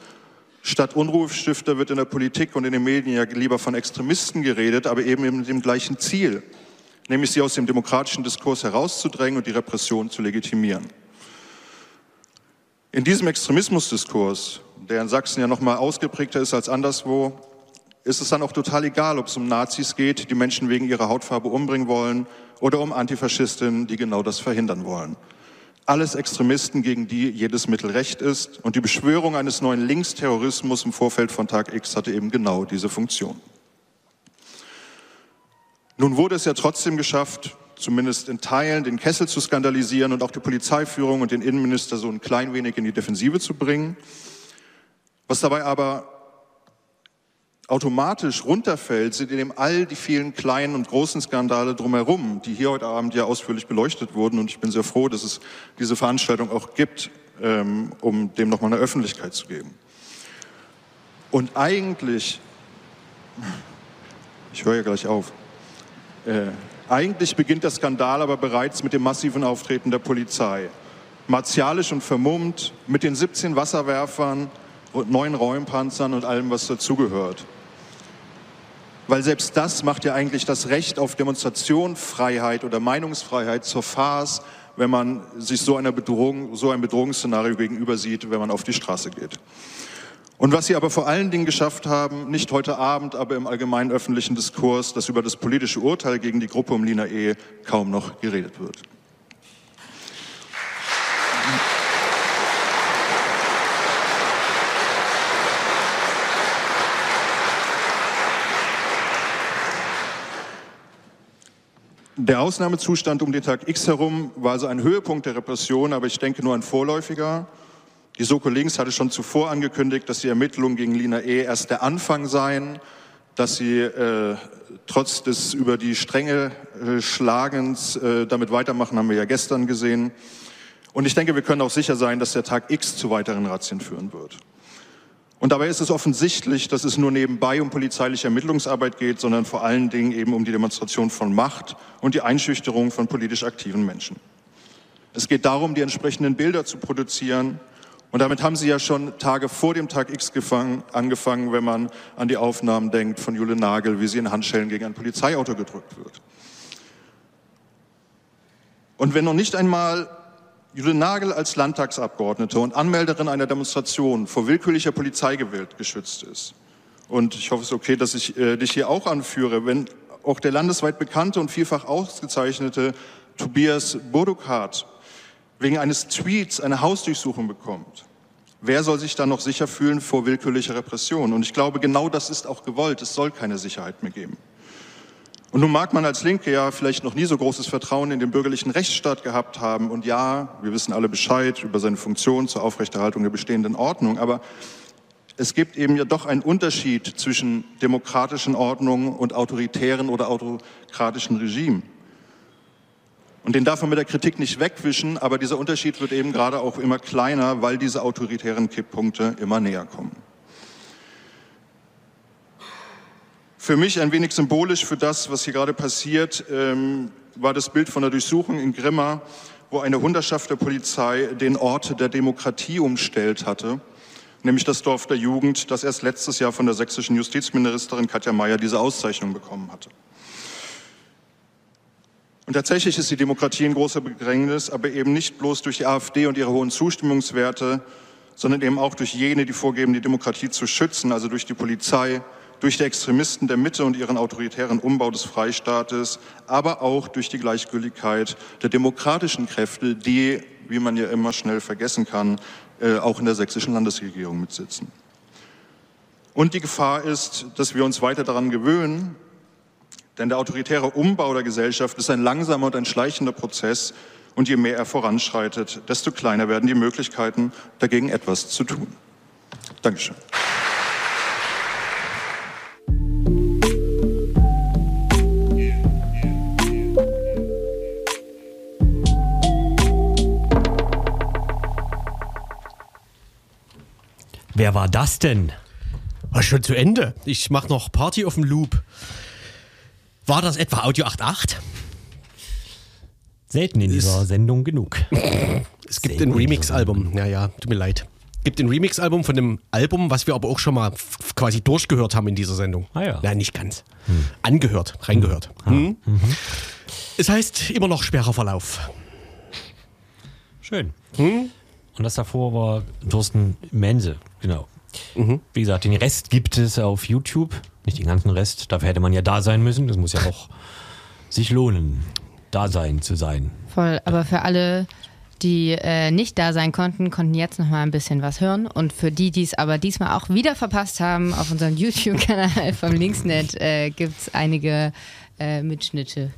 E: Statt Unruhestifter wird in der Politik und in den Medien ja lieber von Extremisten geredet, aber eben mit dem gleichen Ziel, nämlich sie aus dem demokratischen Diskurs herauszudrängen und die Repression zu legitimieren. In diesem Extremismusdiskurs, der in Sachsen ja noch mal ausgeprägter ist als anderswo, ist es dann auch total egal, ob es um Nazis geht, die Menschen wegen ihrer Hautfarbe umbringen wollen, oder um Antifaschistinnen, die genau das verhindern wollen. Alles Extremisten, gegen die jedes Mittel recht ist. Und die Beschwörung eines neuen Linksterrorismus im Vorfeld von Tag X hatte eben genau diese Funktion. Nun wurde es ja trotzdem geschafft, zumindest in Teilen den Kessel zu skandalisieren und auch die Polizeiführung und den Innenminister so ein klein wenig in die Defensive zu bringen. Was dabei aber automatisch runterfällt, sind eben all die vielen kleinen und großen Skandale drumherum, die hier heute Abend ja ausführlich beleuchtet wurden. Und ich bin sehr froh, dass es diese Veranstaltung auch gibt, ähm, um dem nochmal eine Öffentlichkeit zu geben. Und eigentlich, ich höre ja gleich auf, äh, eigentlich beginnt der Skandal aber bereits mit dem massiven Auftreten der Polizei. Martialisch und vermummt, mit den 17 Wasserwerfern und neun Räumpanzern und allem, was dazugehört. Weil selbst das macht ja eigentlich das Recht auf Demonstration, Freiheit oder Meinungsfreiheit zur Farce, wenn man sich so einer Bedrohung, so ein Bedrohungsszenario gegenüber sieht, wenn man auf die Straße geht. Und was sie aber vor allen Dingen geschafft haben, nicht heute Abend, aber im allgemeinen öffentlichen Diskurs, dass über das politische Urteil gegen die Gruppe um Lina E. kaum noch geredet wird. Der Ausnahmezustand um den Tag X herum war also ein Höhepunkt der Repression, aber ich denke nur ein vorläufiger. Die Soko Links hatte schon zuvor angekündigt, dass die Ermittlungen gegen Lina E. erst der Anfang seien, dass sie äh, trotz des über die Stränge äh, Schlagens äh, damit weitermachen, haben wir ja gestern gesehen. Und ich denke, wir können auch sicher sein, dass der Tag X zu weiteren Razzien führen wird. Und dabei ist es offensichtlich, dass es nur nebenbei um polizeiliche Ermittlungsarbeit geht, sondern vor allen Dingen eben um die Demonstration von Macht und die Einschüchterung von politisch aktiven Menschen. Es geht darum, die entsprechenden Bilder zu produzieren. Und damit haben Sie ja schon Tage vor dem Tag X gefangen, angefangen, wenn man an die Aufnahmen denkt von Jule Nagel, wie sie in Handschellen gegen ein Polizeiauto gedrückt wird. Und wenn noch nicht einmal Jule Nagel als Landtagsabgeordnete und Anmelderin einer Demonstration vor willkürlicher Polizeigewalt geschützt ist. Und ich hoffe, es ist okay, dass ich äh, dich hier auch anführe. Wenn auch der landesweit bekannte und vielfach ausgezeichnete Tobias Bodukart wegen eines Tweets eine Hausdurchsuchung bekommt, wer soll sich dann noch sicher fühlen vor willkürlicher Repression? Und ich glaube, genau das ist auch gewollt. Es soll keine Sicherheit mehr geben. Und nun mag man als Linke ja vielleicht noch nie so großes Vertrauen in den bürgerlichen Rechtsstaat gehabt haben. Und ja, wir wissen alle Bescheid über seine Funktion zur Aufrechterhaltung der bestehenden Ordnung. Aber es gibt eben ja doch einen Unterschied zwischen demokratischen Ordnungen und autoritären oder autokratischen Regimen. Und den darf man mit der Kritik nicht wegwischen, aber dieser Unterschied wird eben gerade auch immer kleiner, weil diese autoritären Kipppunkte immer näher kommen. Für mich ein wenig symbolisch für das, was hier gerade passiert, ähm, war das Bild von der Durchsuchung in Grimma, wo eine Hunderschaft der Polizei den Ort der Demokratie umstellt hatte, nämlich das Dorf der Jugend, das erst letztes Jahr von der sächsischen Justizministerin Katja Mayer diese Auszeichnung bekommen hatte. Und tatsächlich ist die Demokratie in großer Bedrängnis, aber eben nicht bloß durch die AfD und ihre hohen Zustimmungswerte, sondern eben auch durch jene, die vorgeben, die Demokratie zu schützen, also durch die Polizei, durch die Extremisten der Mitte und ihren autoritären Umbau des Freistaates, aber auch durch die Gleichgültigkeit der demokratischen Kräfte, die, wie man ja immer schnell vergessen kann, äh, auch in der sächsischen Landesregierung mitsitzen. Und die Gefahr ist, dass wir uns weiter daran gewöhnen, denn der autoritäre Umbau der Gesellschaft ist ein langsamer und ein schleichender Prozess. Und je mehr er voranschreitet, desto kleiner werden die Möglichkeiten, dagegen etwas zu tun. Dankeschön.
C: Wer war das denn?
A: War schon zu Ende. Ich mache noch Party auf dem Loop. War das etwa Audio 88?
C: Selten in dieser Sendung genug. [LAUGHS]
A: Es gibt
C: Sehr
A: ein. Remix-Album. Ja, ja, tut mir leid. Gibt ein Remix-Album von dem Album, was wir aber auch schon mal quasi durchgehört haben in dieser Sendung.
C: Ah ja.
A: Nein, nicht ganz. Angehört, reingehört. Hm? Es heißt immer noch schwerer Verlauf.
C: Schön. und das davor war Thorsten Mense, genau. Wie gesagt, den Rest gibt es auf YouTube, nicht den ganzen Rest. Dafür hätte man ja da sein müssen. Das muss ja auch sich lohnen, da sein zu sein.
B: Voll, aber für alle, die äh, nicht da sein konnten, konnten jetzt noch mal ein bisschen was hören. Und für die, die es aber diesmal auch wieder verpasst haben, auf unserem [LAUGHS] YouTube-Kanal vom Linksnet äh, gibt es einige äh, Mitschnitte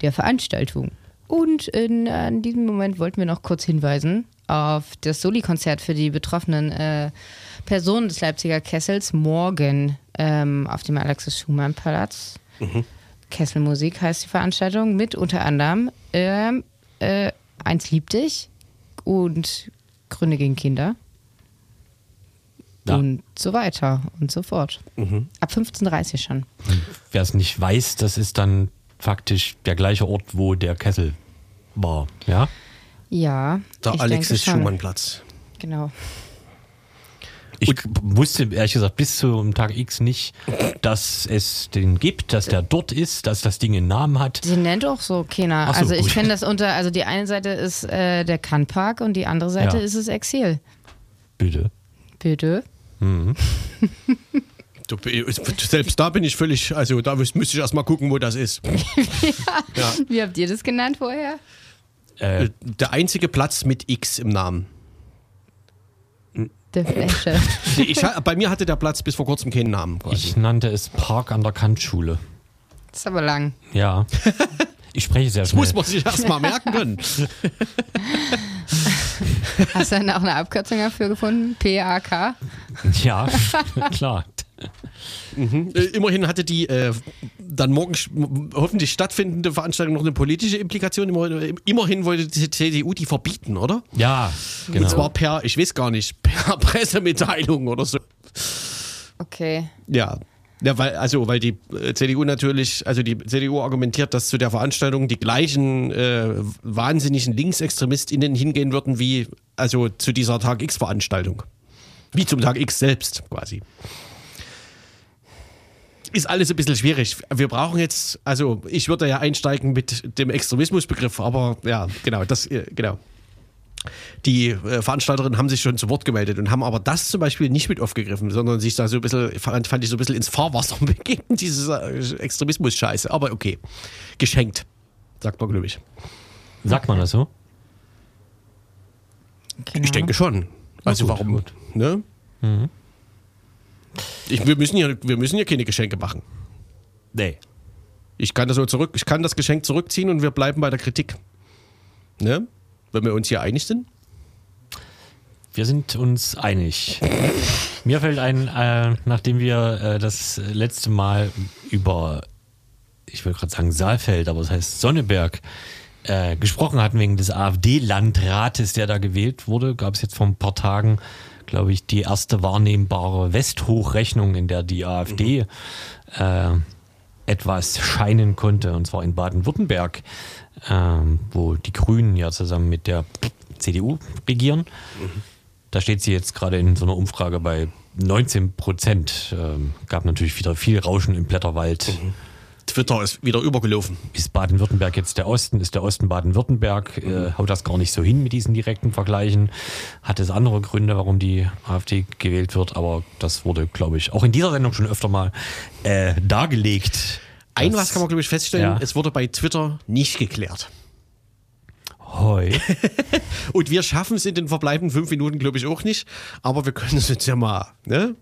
B: der Veranstaltung. Und in, in diesem Moment wollten wir noch kurz hinweisen auf das Soli-Konzert für die betroffenen äh, Personen des Leipziger Kessels morgen ähm, auf dem Alexis-Schumann-Platz. Kesselmusik heißt die Veranstaltung mit unter anderem ähm, äh, Eins liebt dich und Gründe gegen Kinder.
C: Ja.
B: Und so weiter und so fort. Ab 15.30 Uhr schon.
C: Wer es nicht weiß, das ist dann faktisch der gleiche Ort, wo der Kessel war. Ja?
B: Ja.
A: Der
B: ich
A: Alexis
B: denke schon.
A: Schumann-Platz.
B: Genau.
C: Ich wusste ehrlich gesagt bis zum Tag X nicht, dass es den gibt, dass der dort ist, dass das Ding einen Namen hat.
B: Sie nennt auch so keiner.
C: Ach so,
B: also ich kenne das unter, also die eine Seite ist äh, der Kantpark und die andere Seite
C: Ja.
B: ist das Exil.
C: Bitte.
B: Bitte. [LAUGHS]
A: Du, selbst da bin ich völlig, also da müsste ich erst mal gucken, wo das ist. [LAUGHS]
B: Wie habt ihr das genannt vorher?
C: Äh,
A: Der einzige Platz mit X im Namen.
B: Der Fläche. [LAUGHS]
A: Ich, bei mir hatte der Platz bis vor kurzem keinen Namen. Quasi.
C: ich nannte es Park an der Kantschule.
B: Das ist aber lang.
C: Ja. [LAUGHS] Ich spreche sehr
A: Das
C: schnell.
A: muss man sich erst mal merken können.
B: Hast du dann auch eine Abkürzung dafür gefunden? PAK?
C: Ja, [LAUGHS] klar.
A: Äh, Immerhin hatte die äh, dann morgen hoffentlich stattfindende Veranstaltung noch eine politische Implikation. Immer- Immerhin wollte die CDU die verbieten, oder?
C: Ja, genau.
A: Und zwar per, ich weiß gar nicht, [LAUGHS] per Pressemitteilung oder so.
B: Okay.
A: Ja. Ja, weil, also, weil die äh, CDU natürlich, also die CDU argumentiert, dass zu der Veranstaltung die gleichen äh, wahnsinnigen LinksextremistInnen hingehen würden wie also zu dieser Tag X-Veranstaltung. Wie zum Tag X selbst quasi. Ist alles ein bisschen schwierig. Wir brauchen jetzt, also ich würde ja einsteigen mit dem Extremismusbegriff, aber ja, genau, das, äh, genau. Die äh, Veranstalterinnen haben sich schon zu Wort gemeldet und haben aber das zum Beispiel nicht mit aufgegriffen, sondern sich da so ein bisschen, fand, fand ich so ein bisschen ins Fahrwasser [LAUGHS] begeben, diese äh, Extremismus-Scheiße. Aber okay, geschenkt, sagt man, glaube ich.
C: Sagt man das so?
B: Keine
A: Ich denke schon. Also warum? Ne? Ich, wir, müssen ja, wir müssen ja keine Geschenke machen.
C: Nee.
A: Ich kann das so zurück, ich kann das Geschenk zurückziehen und wir bleiben bei der Kritik. Ne? Wenn wir uns hier einig sind.
C: Wir sind uns einig. [LAUGHS] Mir fällt ein, äh, nachdem wir äh, das letzte Mal über, ich will gerade sagen Saalfeld, aber es heißt Sonneberg, äh, gesprochen hatten wegen des AfD-Landrates, der da gewählt wurde, gab es jetzt vor ein paar Tagen, glaube ich, die erste wahrnehmbare Westhochrechnung, in der die AfD äh, etwas scheinen konnte, und zwar in Baden-Württemberg, ähm, wo die Grünen ja zusammen mit der CDU regieren. Da steht sie jetzt gerade in so einer Umfrage bei 19 Prozent. Ähm, gab natürlich wieder viel Rauschen im Blätterwald.
A: Twitter ist wieder übergelaufen.
C: Ist Baden-Württemberg jetzt der Osten? Ist der Osten Baden-Württemberg? Äh, haut das gar nicht so hin mit diesen direkten Vergleichen? Hat es andere Gründe, warum die AfD gewählt wird? Aber das wurde, glaube ich, auch in dieser Sendung schon öfter mal äh, dargelegt.
A: Ein was kann man, glaube ich, feststellen,
C: Ja.
A: es wurde bei Twitter nicht geklärt.
C: Heu. [LAUGHS]
A: Und wir schaffen es in den verbleibenden fünf Minuten, glaube ich, auch nicht. Aber wir können es uns ja mal, ne?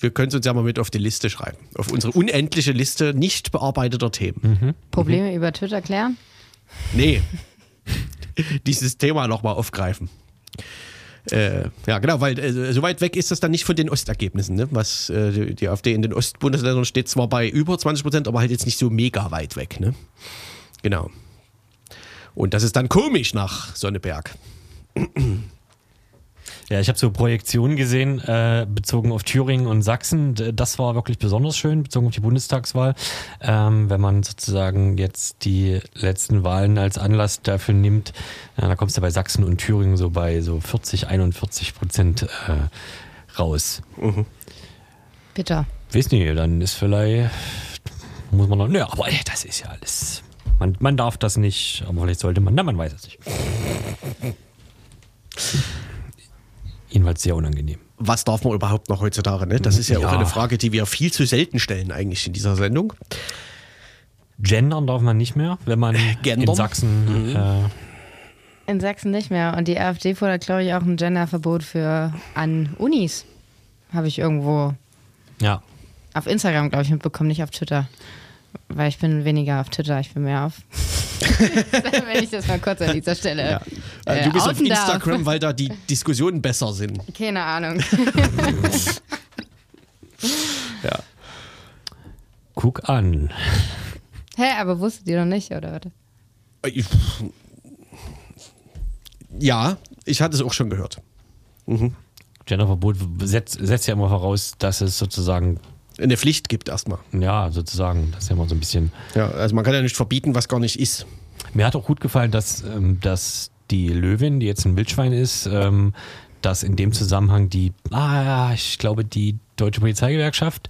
A: Wir können es uns ja mal mit auf die Liste schreiben. Auf unsere unendliche Liste nicht bearbeiteter Themen.
B: Probleme über Twitter klären?
A: Nee. [LAUGHS] Dieses Thema nochmal aufgreifen. Äh, ja, genau, weil äh, so weit weg ist das dann nicht von den Ostergebnissen. Ne? Was äh, die, die AfD in den Ostbundesländern steht zwar bei über 20 Prozent, aber halt jetzt nicht so mega weit weg. Ne? Genau. Und das ist dann komisch nach Sonneberg.
C: Ja, ich habe so Projektionen gesehen, äh, bezogen auf Thüringen und Sachsen. Das war wirklich besonders schön, bezogen auf die Bundestagswahl. Ähm, wenn man sozusagen jetzt die letzten Wahlen als Anlass dafür nimmt, ja, da kommst du bei Sachsen und Thüringen so bei so 40, 41 Prozent äh, raus.
B: Bitter.
C: Weiß nicht, dann ist vielleicht, muss man noch, nö, aber ey, das ist ja alles, man, man darf das nicht, aber vielleicht sollte man, na, man weiß es nicht. Jedenfalls sehr unangenehm.
A: Was darf man überhaupt noch heutzutage? Ne? Das ist ja, auch
C: Ja.
A: eine Frage, die wir viel zu selten stellen eigentlich in dieser Sendung.
C: Gendern darf man nicht mehr, wenn man [LAUGHS]
A: Gendern?
C: in Sachsen äh,
B: In Sachsen nicht mehr. Und die AfD fordert, glaube ich, auch ein Genderverbot für an Unis. Habe ich irgendwo
C: ja,
B: auf Instagram, glaube ich, mitbekommen, nicht auf Twitter. Weil ich bin weniger auf Twitter, ich bin mehr auf. [LAUGHS] Wenn ich das mal kurz an dieser Stelle.
A: Ja.
B: Äh,
A: du bist auf
B: outen darf.
A: Instagram, weil da die Diskussionen besser sind.
B: Keine Ahnung. [LAUGHS]
A: Ja.
C: guck an.
B: Hä, aber wusstet ihr noch nicht, oder was?
A: Ich- Ja, ich hatte es auch schon gehört.
C: Genderverbot setzt, setzt ja immer voraus, dass es sozusagen,
A: Eine Pflicht gibt erstmal.
C: ja, sozusagen, das ist ja immer so ein bisschen.
A: Ja, also man kann ja nicht verbieten, was gar nicht ist.
C: Mir hat auch gut gefallen, dass, ähm, dass die Löwin, die jetzt ein Wildschwein ist, ähm, dass in dem Zusammenhang die, ah, ich glaube, die Deutsche Polizeigewerkschaft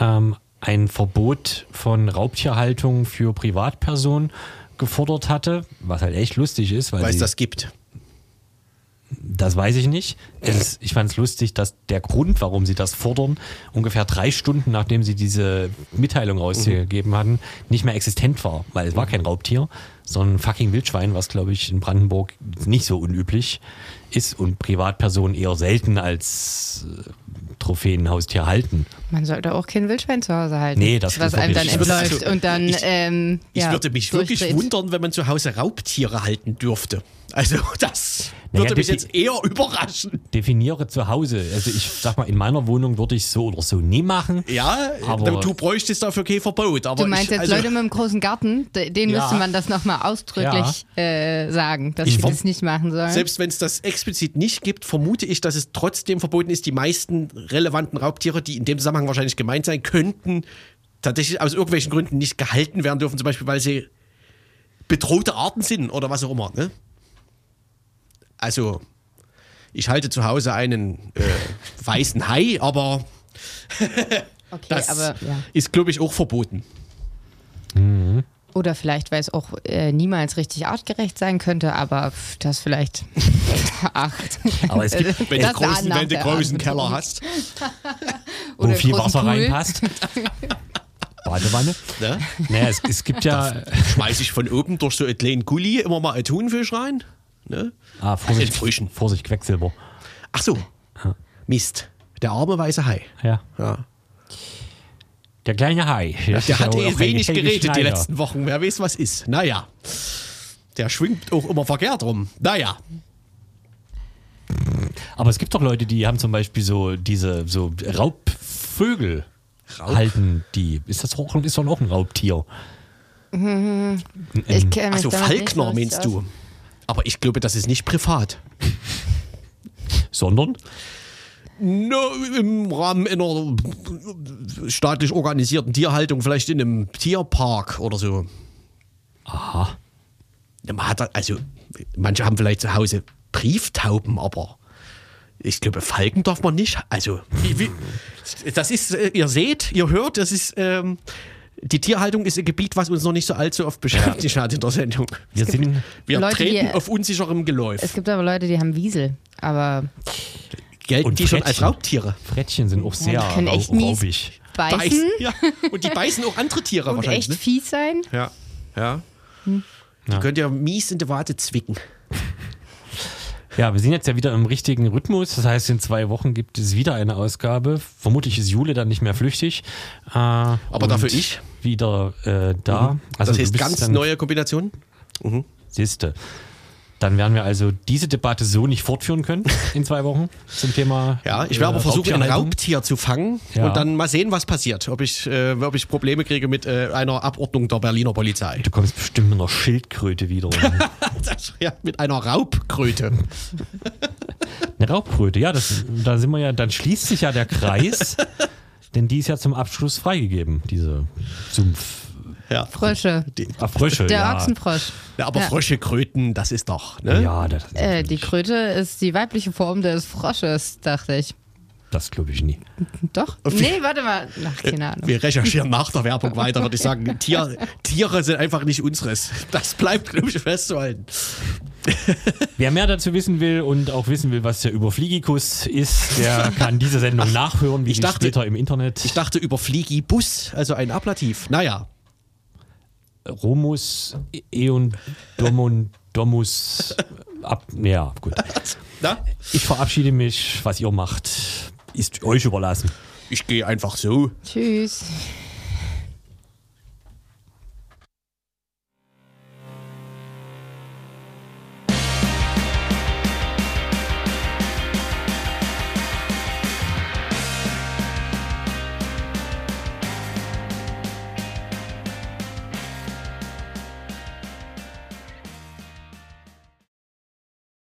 C: ähm, ein Verbot von Raubtierhaltung für Privatpersonen gefordert hatte, was halt echt lustig ist, weil
A: Weil es das gibt.
C: Das weiß ich nicht. Es ist, ich fand es lustig, dass der Grund, warum sie das fordern, ungefähr drei Stunden nachdem sie diese Mitteilung rausgegeben hatten, nicht mehr existent war. Weil es war kein Raubtier, sondern ein fucking Wildschwein, was glaube ich in Brandenburg nicht so unüblich ist und Privatpersonen eher selten als äh, Trophäenhaustier halten.
B: Man sollte auch kein Wildschwein zu Hause halten.
C: Nee, das
B: Was einem dann entläuft und dann.
A: Ich-
B: ähm,
A: Ich
B: ja,
A: würde mich wirklich wundern, wenn man zu Hause Raubtiere halten dürfte. Also das
C: Naja,
A: würde mich jetzt eher überraschen.
C: Definiere zu Hause. Also ich sag mal, in meiner Wohnung würde ich so oder so nie machen.
A: Ja,
C: Aber-
A: du bräuchtest dafür kein Verbot. Aber
B: Du meinst
A: ich,
B: jetzt
A: also,
B: Leute mit einem großen Garten, de- denen
C: Ja.
B: müsste man das nochmal ausdrücklich äh, sagen, dass
C: Ich
B: sie das nicht machen sollen.
A: Selbst wenn es das explizit nicht gibt, vermute ich, dass es trotzdem verboten ist, die meisten relevanten Raubtiere, die in dem Zusammenhang wahrscheinlich gemeint sein könnten, tatsächlich aus irgendwelchen Gründen nicht gehalten werden dürfen, zum Beispiel weil sie bedrohte Arten sind oder was auch immer. Ne? Also, ich halte zu Hause einen äh, [LAUGHS] weißen Hai, aber [LAUGHS]
B: okay,
A: das
B: aber ja.
A: ist, glaube ich, auch verboten.
B: Oder vielleicht, weil es auch äh, niemals richtig artgerecht sein könnte, aber das vielleicht. [LAUGHS] Ach.
C: Aber es gibt,
A: Wenn, du, großen, wenn du großen Keller hast.
C: wo
B: Oder
C: viel Wasser
B: Pool.
C: reinpasst. Badewanne.
A: Ne?
C: Naja, es, es gibt ja.
A: schmeiß ich von oben durch so einen kleinen Gully immer mal einen Thunfisch rein. Ne?
C: Ah, Vorsicht,
A: Entfrischen.
C: Vorsicht, Quecksilber.
A: Ach so. Mist. Der arme weiße Hai.
C: Ja.
A: Ja.
C: Der kleine Hai.
A: Der hat
C: ja
A: eh wenig geredet die
C: Schneider.
A: letzten Wochen. Wer weiß, was ist. Naja. Der schwingt auch immer verkehrt rum. Naja.
C: Aber es gibt doch Leute, die haben zum Beispiel so diese so Raubvögel halten die. Ist das auch, ist doch auch ein Raubtier?
B: Ich
C: Ähm,
B: kenn mich
A: Also
B: nicht
A: Falkner meinst du. Aber ich glaube, das ist nicht privat. [LAUGHS]
C: Sondern?
A: No, Im Rahmen einer staatlich organisierten Tierhaltung, vielleicht in einem Tierpark oder so.
C: Aha.
A: Man hat, also, manche haben vielleicht zu Hause Brieftauben, aber ich glaube, Falken darf man nicht. Also, wie, wie, das ist, äh, ihr seht, ihr hört, das ist, ähm, die Tierhaltung ist ein Gebiet, was uns noch nicht so allzu oft beschäftigt hat in der Sendung.
C: Wir sind.
A: Wir
B: Leute, die-
A: treten auf unsicherem. Geläuf.
B: Es gibt aber Leute, die haben Wiesel. Aber
A: Gelten
C: Und
A: die schon als
C: Frettchen.
A: Raubtiere?
C: Frettchen sind auch sehr
B: die können
C: rau- raubig.
B: beißen
A: Ja. Und die beißen auch andere Tiere
B: und
A: wahrscheinlich.
B: echt fies sein.
A: Ne? Ja. Ja. Die könnt ihr mies in die Wade zwicken.
C: Ja, wir sind jetzt ja wieder im richtigen Rhythmus. Das heißt, in zwei Wochen gibt es wieder eine Ausgabe. Vermutlich ist Jule dann nicht mehr flüchtig. Äh, Aber
A: dafür ich.
C: Wieder äh, da.
A: Also das heißt ganz
C: dann-
A: neue Kombination.
C: Siehste. Dann werden wir also diese Debatte so nicht fortführen können [LAUGHS] in zwei Wochen zum Thema.
A: Ja, ich werde aber
C: äh,
A: versuchen, ein. Raubtier zu fangen
C: Ja.
A: und dann mal sehen, was passiert. Ob ich, äh, ob ich Probleme kriege mit äh, einer Abordnung der Berliner Polizei.
C: Du kommst bestimmt mit einer Schildkröte wieder. [LAUGHS]
A: Das, ja, mit einer Raubkröte.
C: Eine Raubkröte, ja, das, da sind wir ja, dann schließt sich ja der Kreis, [LAUGHS] denn die ist ja zum Abschluss freigegeben, diese Sumpf.
A: Ja.
B: Frösche.
C: Ah, Frösche,
B: Der
C: ja.
B: Ochsenfrosch.
A: ja aber
B: Ja.
A: Frösche, Kröten, das ist doch. Ne?
C: Ja, das,
B: Äh, die Kröte ist die weibliche Form des Frosches, dachte ich.
C: Das glaube ich nie.
B: Doch? Nee, warte mal. Ach, keine Ahnung.
A: Wir recherchieren nach der Werbung weiter, würde ich sagen. [LAUGHS] Tier, Tiere sind einfach nicht unseres. Das bleibt, glaube ich, festzuhalten.
C: Wer mehr dazu wissen will und auch wissen will, was der Überfliegikus ist, der kann diese Sendung nachhören, wie
A: Ich dachte-
C: später im Internet.
A: Ich dachte über Fliegibus, also ein Ablativ. Naja,
C: Romus, Eon, Domon, Domus, ab, ja, gut.
A: na?
C: Ich verabschiede mich, was ihr macht, ist euch überlassen.
A: ich gehe einfach so.
B: Tschüss.